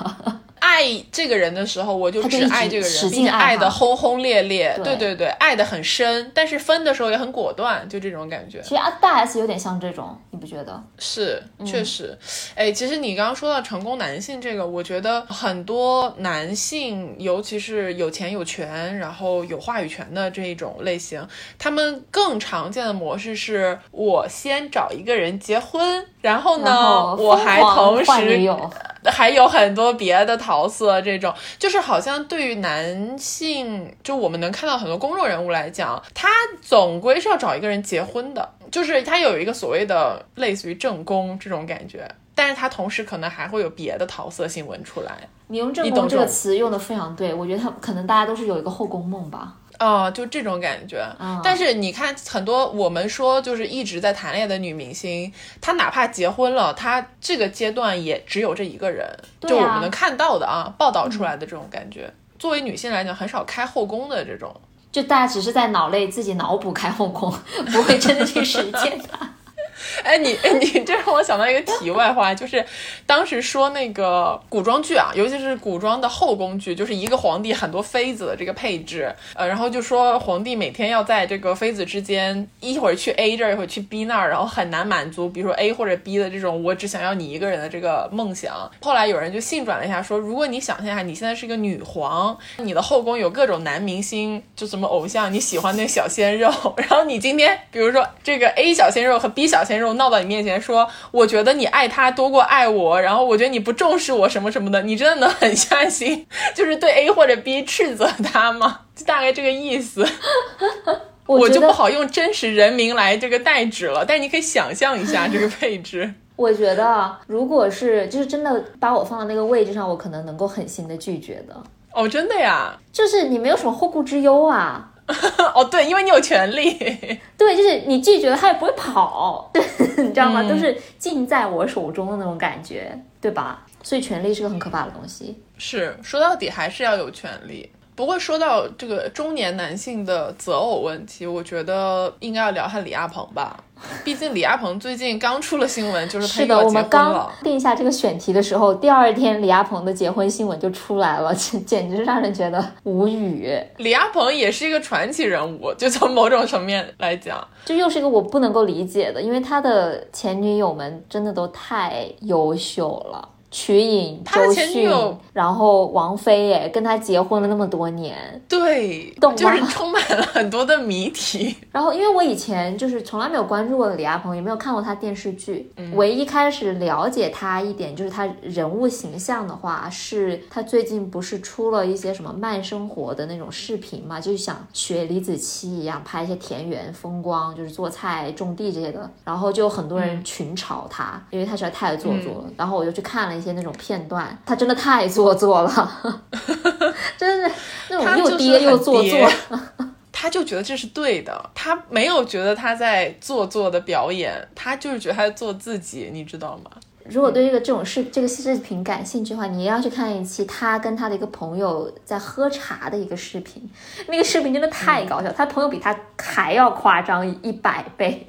爱这个人的时候，我就只爱这个人，并且爱的轰轰烈烈，对对对，爱的很深。但是分的时候也很果断，就这种感觉。
其实啊，大 S 有点像这种，你不觉得？
是，确实。哎，其实你刚刚说到成功男性这个，我觉得很多男性，尤其是有钱有权，然后有话语权的这一种类型，他们更常见的模式是：我先找一个人结婚，然后呢，我还同时还有很多别的。桃色这种，就是好像对于男性，就我们能看到很多公众人物来讲，他总归是要找一个人结婚的，就是他有一个所谓的类似于正宫这种感觉，但是他同时可能还会有别的桃色新闻出来。
你用正宫这个词用的非常对，我觉得他可能大家都是有一个后宫梦吧。
啊，就这种感觉。
嗯
但是你看，很多我们说就是一直在谈恋爱的女明星，她哪怕结婚了，她这个阶段也只有这一个人，
啊
就我们能看到的啊，报道出来的这种感觉。作为女性来讲，很少开后宫的这种。
就大家只是在脑内自己脑补开后宫，不会真的去实践它。
哎，你哎，你这让我想到一个题外话，就是当时说那个古装剧啊，尤其是古装的后宫剧，就是一个皇帝很多妃子的这个配置，呃，然后就说皇帝每天要在这个妃子之间一会儿去 A 这儿，一会儿去 B 那儿，然后很难满足，比如说 A 或者 B 的这种我只想要你一个人的这个梦想。后来有人就性转了一下，说如果你想象一下，你现在是一个女皇，你的后宫有各种男明星，就什么偶像你喜欢那小鲜肉，然后你今天比如说这个 A 小鲜肉和 B 小鲜肉闹到你面前说，我觉得你爱他多过爱我，然后我觉得你不重视我什么什么的，你真的能狠下心就是对 A 或者 B 斥责他吗？就大概这个意思。我就不好用真实人名来这个代指了，但你可以想象一下这个配置。
我觉得，如果是就是真的把我放到那个位置上，我可能能够狠心的拒绝的。
哦，真的呀？
就是你没有什么后顾之忧啊。
哦，对，因为你有权利。
对，就是你拒绝了，他也不会跑，对，你知道吗？
嗯
都是尽在我手中的那种感觉，对吧？所以权力是个很可怕的东西。
是，说到底还是要有权利。不过说到这个中年男性的择偶问题，我觉得应该要聊下李亚鹏吧。毕竟李亚鹏最近刚出了新闻，就是他
是的，我们刚。定下这个选题的时候，第二天李亚鹏的结婚新闻就出来了，简简直让人觉得无语。
李亚鹏也是一个传奇人物，就从某种层面来讲，
这又是一个我不能够理解的，因为他的前女友们真的都太优秀了。瞿颖、周迅然后王菲，哎，跟他结婚了那么多年。
对，
懂吗
就是充满了很多的谜题。
然后，因为我以前就是从来没有关注过李亚鹏，也没有看过他电视剧。
嗯
唯一开始了解他一点，就是他人物形象的话，是他最近不是出了一些什么慢生活的那种视频嘛，就是想学李子柒一样拍一些田园风光，就是做菜、种地这些的。然后就有很多
嗯
人群嘲他，因为他实在太做作了。然后我就去看了一些那种片段，他真的太做作了，真的是那种又爹又做作。
他就觉得这是对的，他没有觉得他在做作的表演，他就是觉得他在做自己，你知道吗？
如果对这个这种视这个视频感兴趣的话，你也要去看一期他跟他的一个朋友在喝茶的一个视频。那个视频真的太搞笑，他朋友比他还要夸张一百倍。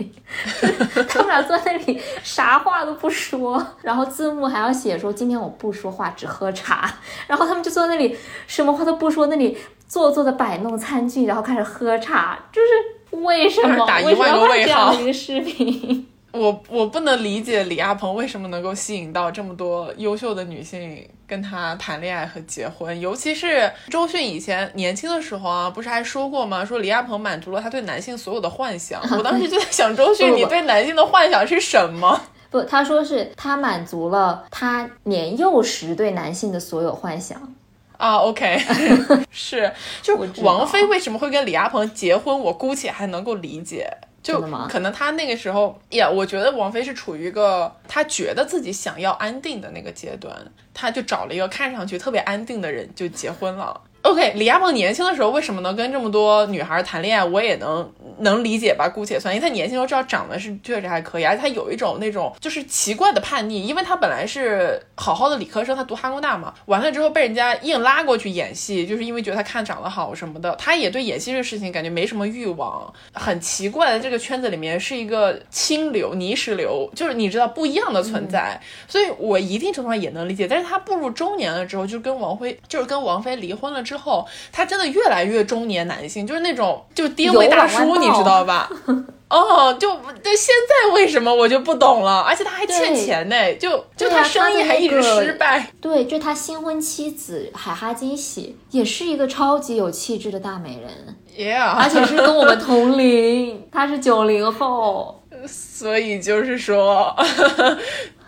他们俩坐在那里啥话都不说，然后字幕还要写说今天我不说话，只喝茶。然后他们就坐在那里什么话都不说，那里做作的摆弄餐具，然后开始喝茶，就是为什么？
打一
为什么
万个问
要拍这样
号
的一个视频？
我我不能理解李亚鹏为什么能够吸引到这么多优秀的女性跟他谈恋爱和结婚，尤其是周迅以前年轻的时候啊，不是还说过吗？说李亚鹏满足了他对男性所有的幻想。我当时就在想，周迅，你对男性的幻想是什么？
不，他说是他满足了他年幼时对男性的所有幻想。
啊，OK，是，就王菲为什么会跟李亚鹏结婚，我姑且还能够理解。就可能他那个时候，呀，我觉得王菲是处于一个她觉得自己想要安定的那个阶段，她就找了一个看上去特别安定的人就结婚了。OK，李亚鹏年轻的时候为什么能跟这么多女孩谈恋爱，我也能能理解吧，姑且算，因为他年轻时候知道长得是确实还可以，而且他有一种那种就是奇怪的叛逆，因为他本来是好好的理科生，他读哈工大嘛，完了之后被人家硬拉过去演戏，就是因为觉得他看长得好什么的，他也对演戏这个事情感觉没什么欲望，很奇怪的这个圈子里面是一个清流泥石流，就是你知道不一样的存在，所以我一定程度上也能理解，但是他步入中年了之后，就跟王菲就是跟王菲离婚了之后，他真的越来越中年男性，就是那种就爹味大叔，你知道吧？哦，就对，现在为什么我就不懂了？而且他还欠钱呢，就就
对啊
生意还一直
那个
失败。
对，就他新婚妻子海哈金喜也是一个超级有气质的大美人
，Yeah，
而且是跟我们同龄，他是九零后。
所以就是说，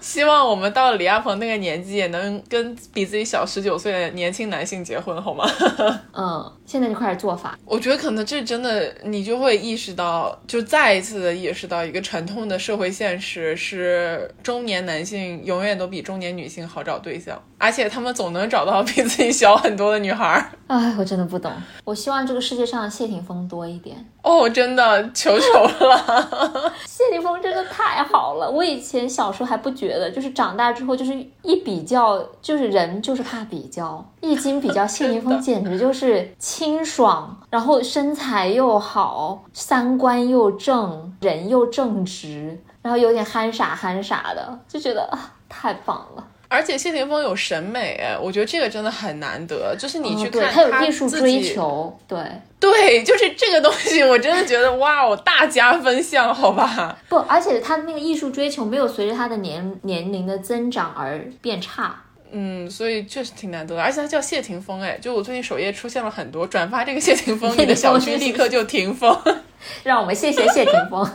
希望我们到李亚鹏那个年纪，也能跟比自己小十九岁的年轻男性结婚，好吗？
嗯，现在就开始做法。
我觉得可能这真的，你就会意识到，就再一次的意识到一个沉痛的社会现实是，中年男性永远都比中年女性好找对象。而且他们总能找到比自己小很多的女孩儿。
哎，我真的不懂。我希望这个世界上谢霆锋多一点。
哦，真的，求求了！
谢霆锋真的太好了。我以前小时候还不觉得，就是长大之后，就是一比较，就是人就是怕比较。一经比较，谢霆锋简直就是清爽，然后身材又好，三观又正，人又正直，然后有点憨傻憨傻的，就觉得啊，太棒了。
而且谢霆锋有审美，哎，我觉得这个真的很难得。就是你去看
他有艺术追求，对
对，就是这个东西，我真的觉得哇哦，大加分项，好吧？
不，而且他那个艺术追求没有随着他的年年龄的增长而变差。
嗯，所以确实挺难得的。而且他叫谢霆锋，哎，就我最近首页出现了很多转发这个谢霆锋，你的小区立刻就停风。
让我们谢谢谢霆锋，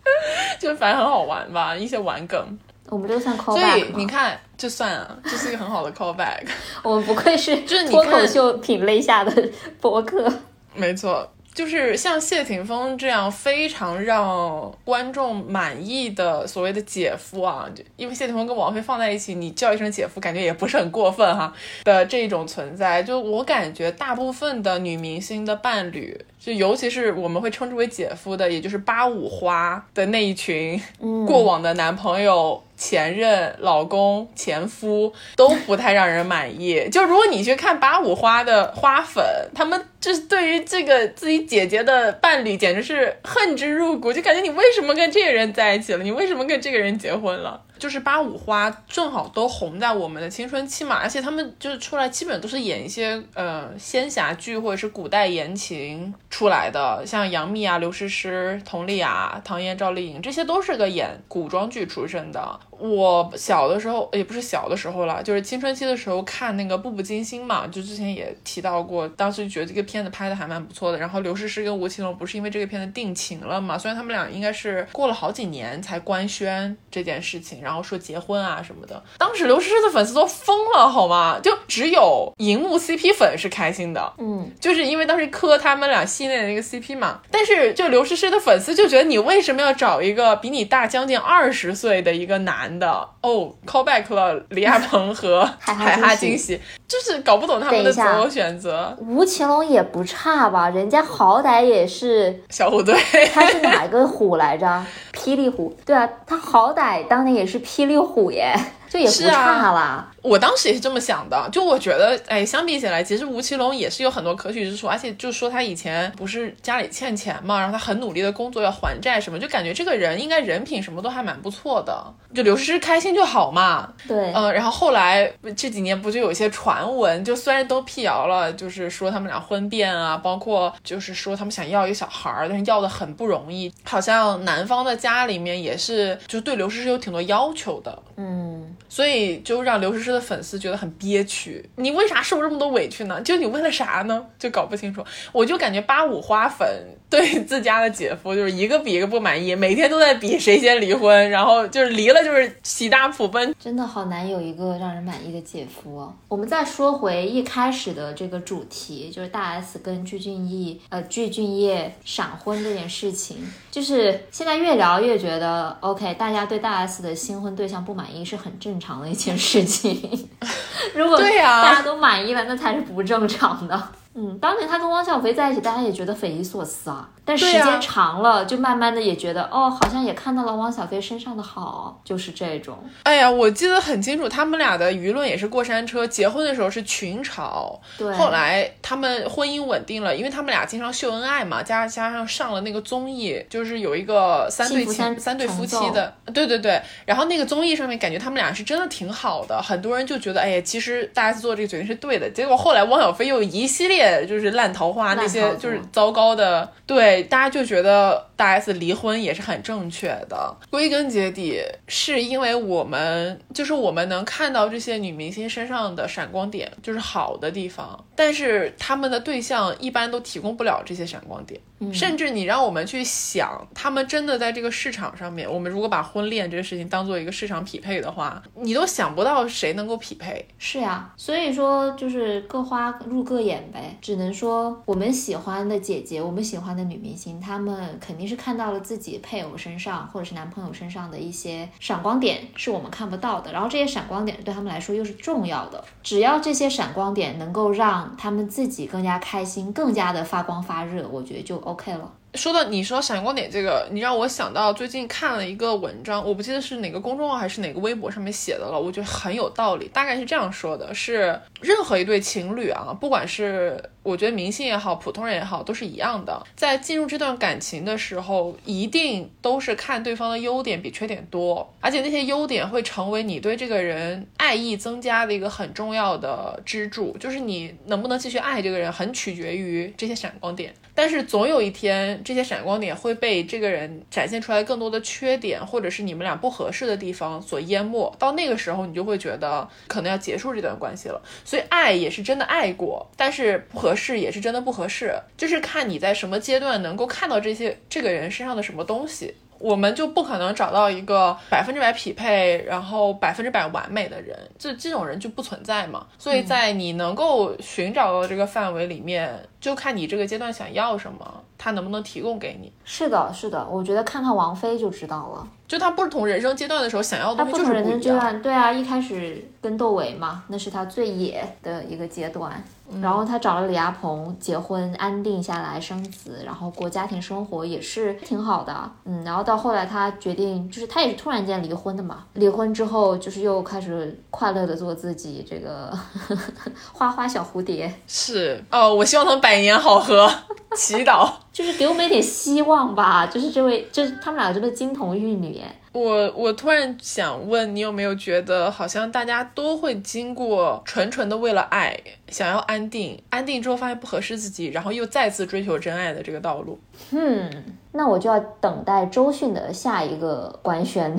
就反正很好玩吧，一些玩梗。
我们这算 callback
所以你看，就算啊，这是一个很好的 callback。
我们不愧是
就是
脱口秀品类下的博客。
没错，就是像谢霆锋这样非常让观众满意的所谓的姐夫啊，因为谢霆锋跟王菲放在一起，你叫一声姐夫，感觉也不是很过分哈。的这种存在，就我感觉大部分的女明星的伴侣。就尤其是我们会称之为姐夫的，也就是八五花的那一群，过往的男朋友、前任、老公、前夫都不太让人满意。就如果你去看八五花的花粉，他们就是对于这个自己姐姐的伴侣，简直是恨之入骨，就感觉你为什么跟这个人在一起了？你为什么跟这个人结婚了？就是八五花正好都红在我们的青春期嘛，而且他们就是出来基本都是演一些呃仙侠剧或者是古代言情出来的，像杨幂啊、刘诗诗、佟丽娅、唐嫣、赵丽颖，这些都是个演古装剧出身的。我小的时候也不是小的时候了，就是青春期的时候看那个《步步惊心》嘛，就之前也提到过，当时觉得这个片子拍的还蛮不错的。然后刘诗诗跟吴奇隆不是因为这个片子定情了嘛？虽然他们俩应该是过了好几年才官宣这件事情，然后说结婚啊什么的。当时刘诗诗的粉丝都疯了，好吗？就只有荧幕 CP 粉是开心的，
嗯，
就是因为当时磕他们俩系内的那个 CP 嘛。但是就刘诗诗的粉丝就觉得你为什么要找一个比你大将近二十岁的一个男？的哦，callback 了李亚鹏和 海哈
惊
喜，就是搞不懂他们的择偶选择。
吴奇隆也不差吧，人家好歹也是
小虎队，
他是哪个虎来着？霹雳虎，对啊，他好歹当年也是霹雳虎耶。就也不差啦，
我当时也是这么想的。就我觉得，哎，相比起来，其实吴奇隆也是有很多可取之处。而且就说他以前不是家里欠钱嘛，然后他很努力的工作要还债什么，就感觉这个人应该人品什么都还蛮不错的。就刘诗诗开心就好嘛。
对，
嗯，然后后来这几年不就有一些传闻，就虽然都辟谣了，就是说他们俩婚变啊，包括就是说他们想要一个小孩儿，但是要的很不容易。好像男方的家里面也是，就对刘诗诗有挺多要求的。
嗯。
所以就让刘诗诗的粉丝觉得很憋屈，你为啥受这么多委屈呢？就你为了啥呢？就搞不清楚。我就感觉八五花粉 对自家的姐夫就是一个比一个不满意，每天都在比谁先离婚，然后就是离了就是喜大普奔，
真的好难有一个让人满意的姐夫哦。我们再说回一开始的这个主题，就是大 S 跟具俊晔呃具俊晔闪婚这件事情，就是现在越聊越觉得 OK，大家对大 S 的新婚对象不满意是很正。常的一件事情，如果大家都满意了，那才是不正常的。嗯，当年他跟汪小菲在一起，大家也觉得匪夷所思啊。但时间长了，就慢慢的也觉得，哦，好像也看到了汪小菲身上的好，就是这种。
哎呀，我记得很清楚，他们俩的舆论也是过山车。结婚的时候是群嘲，
对。
后来他们婚姻稳定了，因为他们俩经常秀恩爱嘛，加加上上了那个综艺，就是有一个三对
三
三对夫妻的，对对对。然后那个综艺上面感觉他们俩是真的挺好的，很多人就觉得，哎呀，其实大 S 做这个决定是对的。结果后来汪小菲又一系列就是烂桃花，那些就是糟糕的，对。大家就觉得大 S 离婚也是很正确的，归根结底是因为我们就是我们能看到这些女明星身上的闪光点，就是好的地方，但是他们的对象一般都提供不了这些闪光点。甚至你让我们去想，他们真的在这个市场上面，我们如果把婚恋这个事情当做一个市场匹配的话，你都想不到谁能够匹配。
是呀，所以说就是各花入各眼呗，只能说我们喜欢的姐姐，我们喜欢的女明星，她们肯定是。看到了自己配偶身上或者是男朋友身上的一些闪光点，是我们看不到的。然后这些闪光点对他们来说又是重要的。只要这些闪光点能够让他们自己更加开心，更加的发光发热，我觉得就 OK 了。
说到你说闪光点这个，你让我想到最近看了一个文章，我不记得是哪个公众号还是哪个微博上面写的了，我觉得很有道理。大概是这样说的：是任何一对情侣啊，不管是我觉得明星也好，普通人也好，都是一样的，在进入这段感情的时候，一定都是看对方的优点比缺点多，而且那些优点会成为你对这个人爱意增加的一个很重要的支柱，就是你能不能继续爱这个人，很取决于这些闪光点。但是总有一天，这些闪光点会被这个人展现出来更多的缺点，或者是你们俩不合适的地方所淹没。到那个时候，你就会觉得可能要结束这段关系了。所以，爱也是真的爱过，但是不合适也是真的不合适，就是看你在什么阶段能够看到这些这个人身上的什么东西。我们就不可能找到一个百分之百匹配，然后百分之百完美的人，这这种人就不存在嘛。所以在你能够寻找到这个范围里面，就看你这个阶段想要什么，他能不能提供给你。
是的，是的，我觉得看看王菲就知道了。
就他不同人生阶段的时候想要的
他
东西就是
不同人生阶。段，对啊，一开始跟窦唯嘛，那是他最野的一个阶段。
嗯
然后他找了李亚鹏结婚，安定下来生子，然后过家庭生活也是挺好的。嗯，然后到后来他决定，就是他也是突然间离婚的嘛。离婚之后，就是又开始快乐的做自己，这个 花花小蝴蝶，
是哦，我希望他们百年好合，祈祷。
就是给我们一点希望吧。就是这位，就是他们俩真的金童玉女。
我我突然想问你，有没有觉得好像大家都会经过纯纯的为了爱，想要安定，安定之后发现不合适自己，然后又再次追求真爱的这个道路？
嗯，那我就要等待周迅的下一个官宣。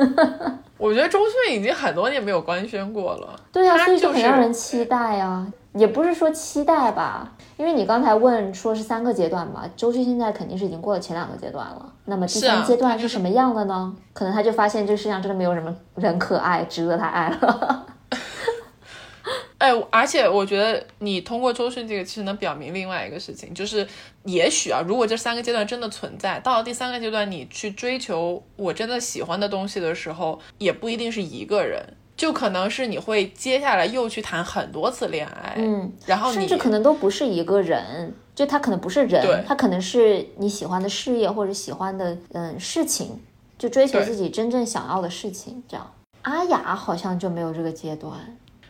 我觉得周迅已经很多年没有官宣过了。
对啊，
他
所以就很让人期待啊。也不是说期待吧，因为你刚才问说是三个阶段嘛，周迅现在肯定是已经过了前两个阶段了。那么第三阶段
是
什么样的呢？可能他就发现这个世界上真的没有什么人可爱，值得他爱了。
哎，而且我觉得你通过周迅这个，其实能表明另外一个事情，就是也许啊，如果这三个阶段真的存在，到了第三个阶段，你去追求我真的喜欢的东西的时候，也不一定是一个人，就可能是你会接下来又去谈很多次恋爱，
嗯，
然后你
甚至可能都不是一个人，就他可能不是人，他可能是你喜欢的事业或者喜欢的嗯事情，就追求自己真正想要的事情。这样，阿雅好像就没有这个阶段。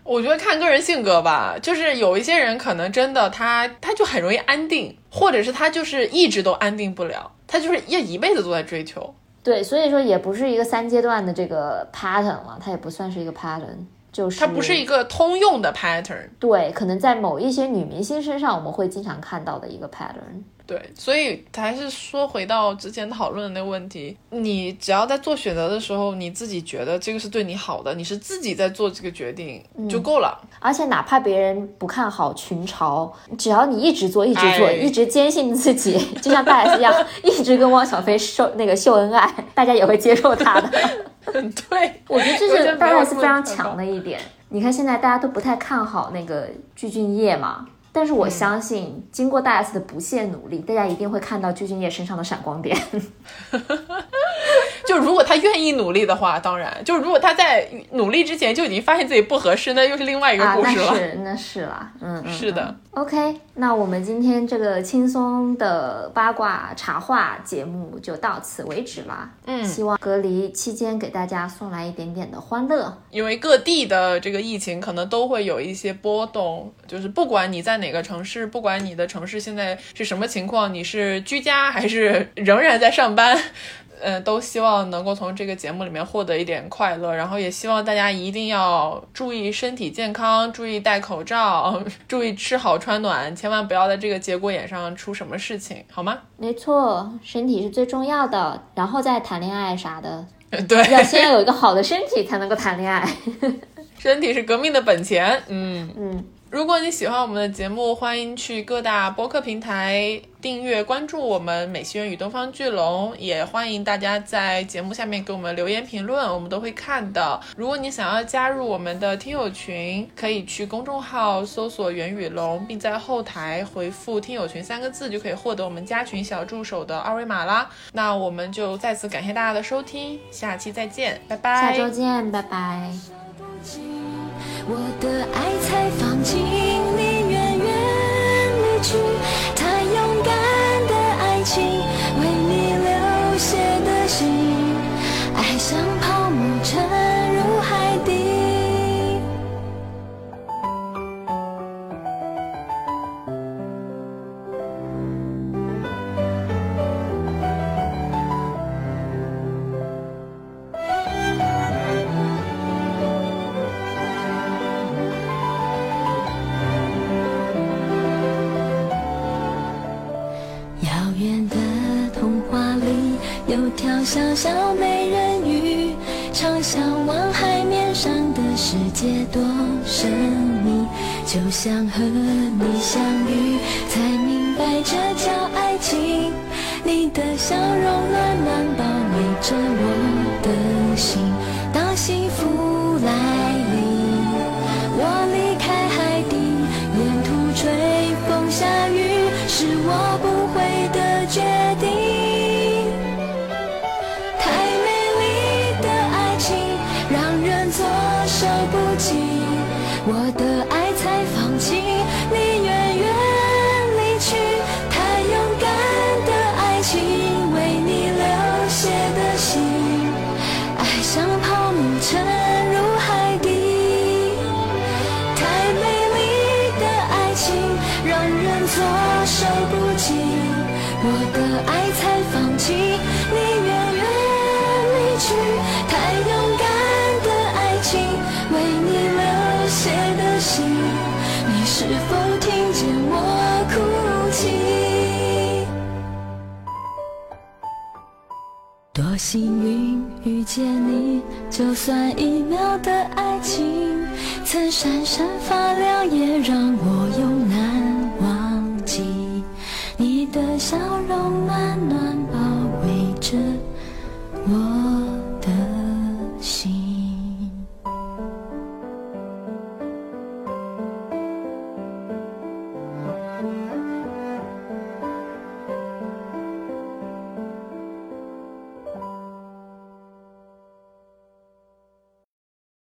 我觉得看个人性格吧，就是有一些人可能真的他他就很容易安定，或者是他就是一直都安定不了，他就是要一辈子都在追求。
对，所以说也不是一个三阶段的这个 pattern 了，它也不算是一个 pattern，就是
它不是一个通用的 pattern，
对，可能在某一些女明星身上我们会经常看到的一个 pattern。
对，所以还是说回到之前讨论的那个问题，你只要在做选择的时候，你自己觉得这个是对你好的，你是自己在做这个决定就够了。
而且哪怕别人不看好群嘲，只要你一直做，一直做，
哎
一直坚信自己，就像大 S 一样，一直跟汪小菲秀那个秀恩爱，大家也会接受他的。
对，
我觉得这是大 S 非常强的一点。你看现在大家都不太看好那个具俊晔嘛，但是我相信经过大 S 的不懈努力，大家一定会看到鞠婧祎身上的闪光点。
就如果他愿意努力的话，当然，就如果他在努力之前就已经发现自己不合适，那又是另外一个故事了。
那是那是啦，嗯嗯，
是的。
OK，那我们今天这个轻松的八卦茶话节目就到此为止啦。
嗯
希望隔离期间给大家送来一点点的欢乐。
因为各地的这个疫情可能都会有一些波动，就是不管你在哪个城市，不管你的城市现在是什么情况，你是居家还是仍然在上班，呃，都希望能够从这个节目里面获得一点快乐，然后也希望大家一定要注意身体健康，注意戴口罩，注意吃好穿暖，千万不要在这个节骨眼上出什么事情，好吗？
没错，身体是最重要的，然后再谈恋爱啥的，
对，
要先有一个好的身体才能够谈恋爱。
身体是革命的本钱，嗯。
嗯，
如果你喜欢我们的节目，欢迎去各大播客平台订阅关注我们美西园与东方巨龙，也欢迎大家在节目下面给我们留言评论，我们都会看的。如果你想要加入我们的听友群，可以去公众号搜索“元宇龙”，并在后台回复“听友群”三个字，就可以获得我们加群小助手的二维码啦。那我们就再次感谢大家的收听，下期再见，拜拜。
下周见，拜拜。
我的爱才放进，你远远离去。太勇敢的爱情，为你流血的心，爱像泡沫小小美人鱼，常向往海面上的世界多神秘，就像和你相遇，才明白这叫爱情。你的笑容暖暖包围着我的幸运遇见你，就算一秒的爱情，曾闪闪发亮，也让我有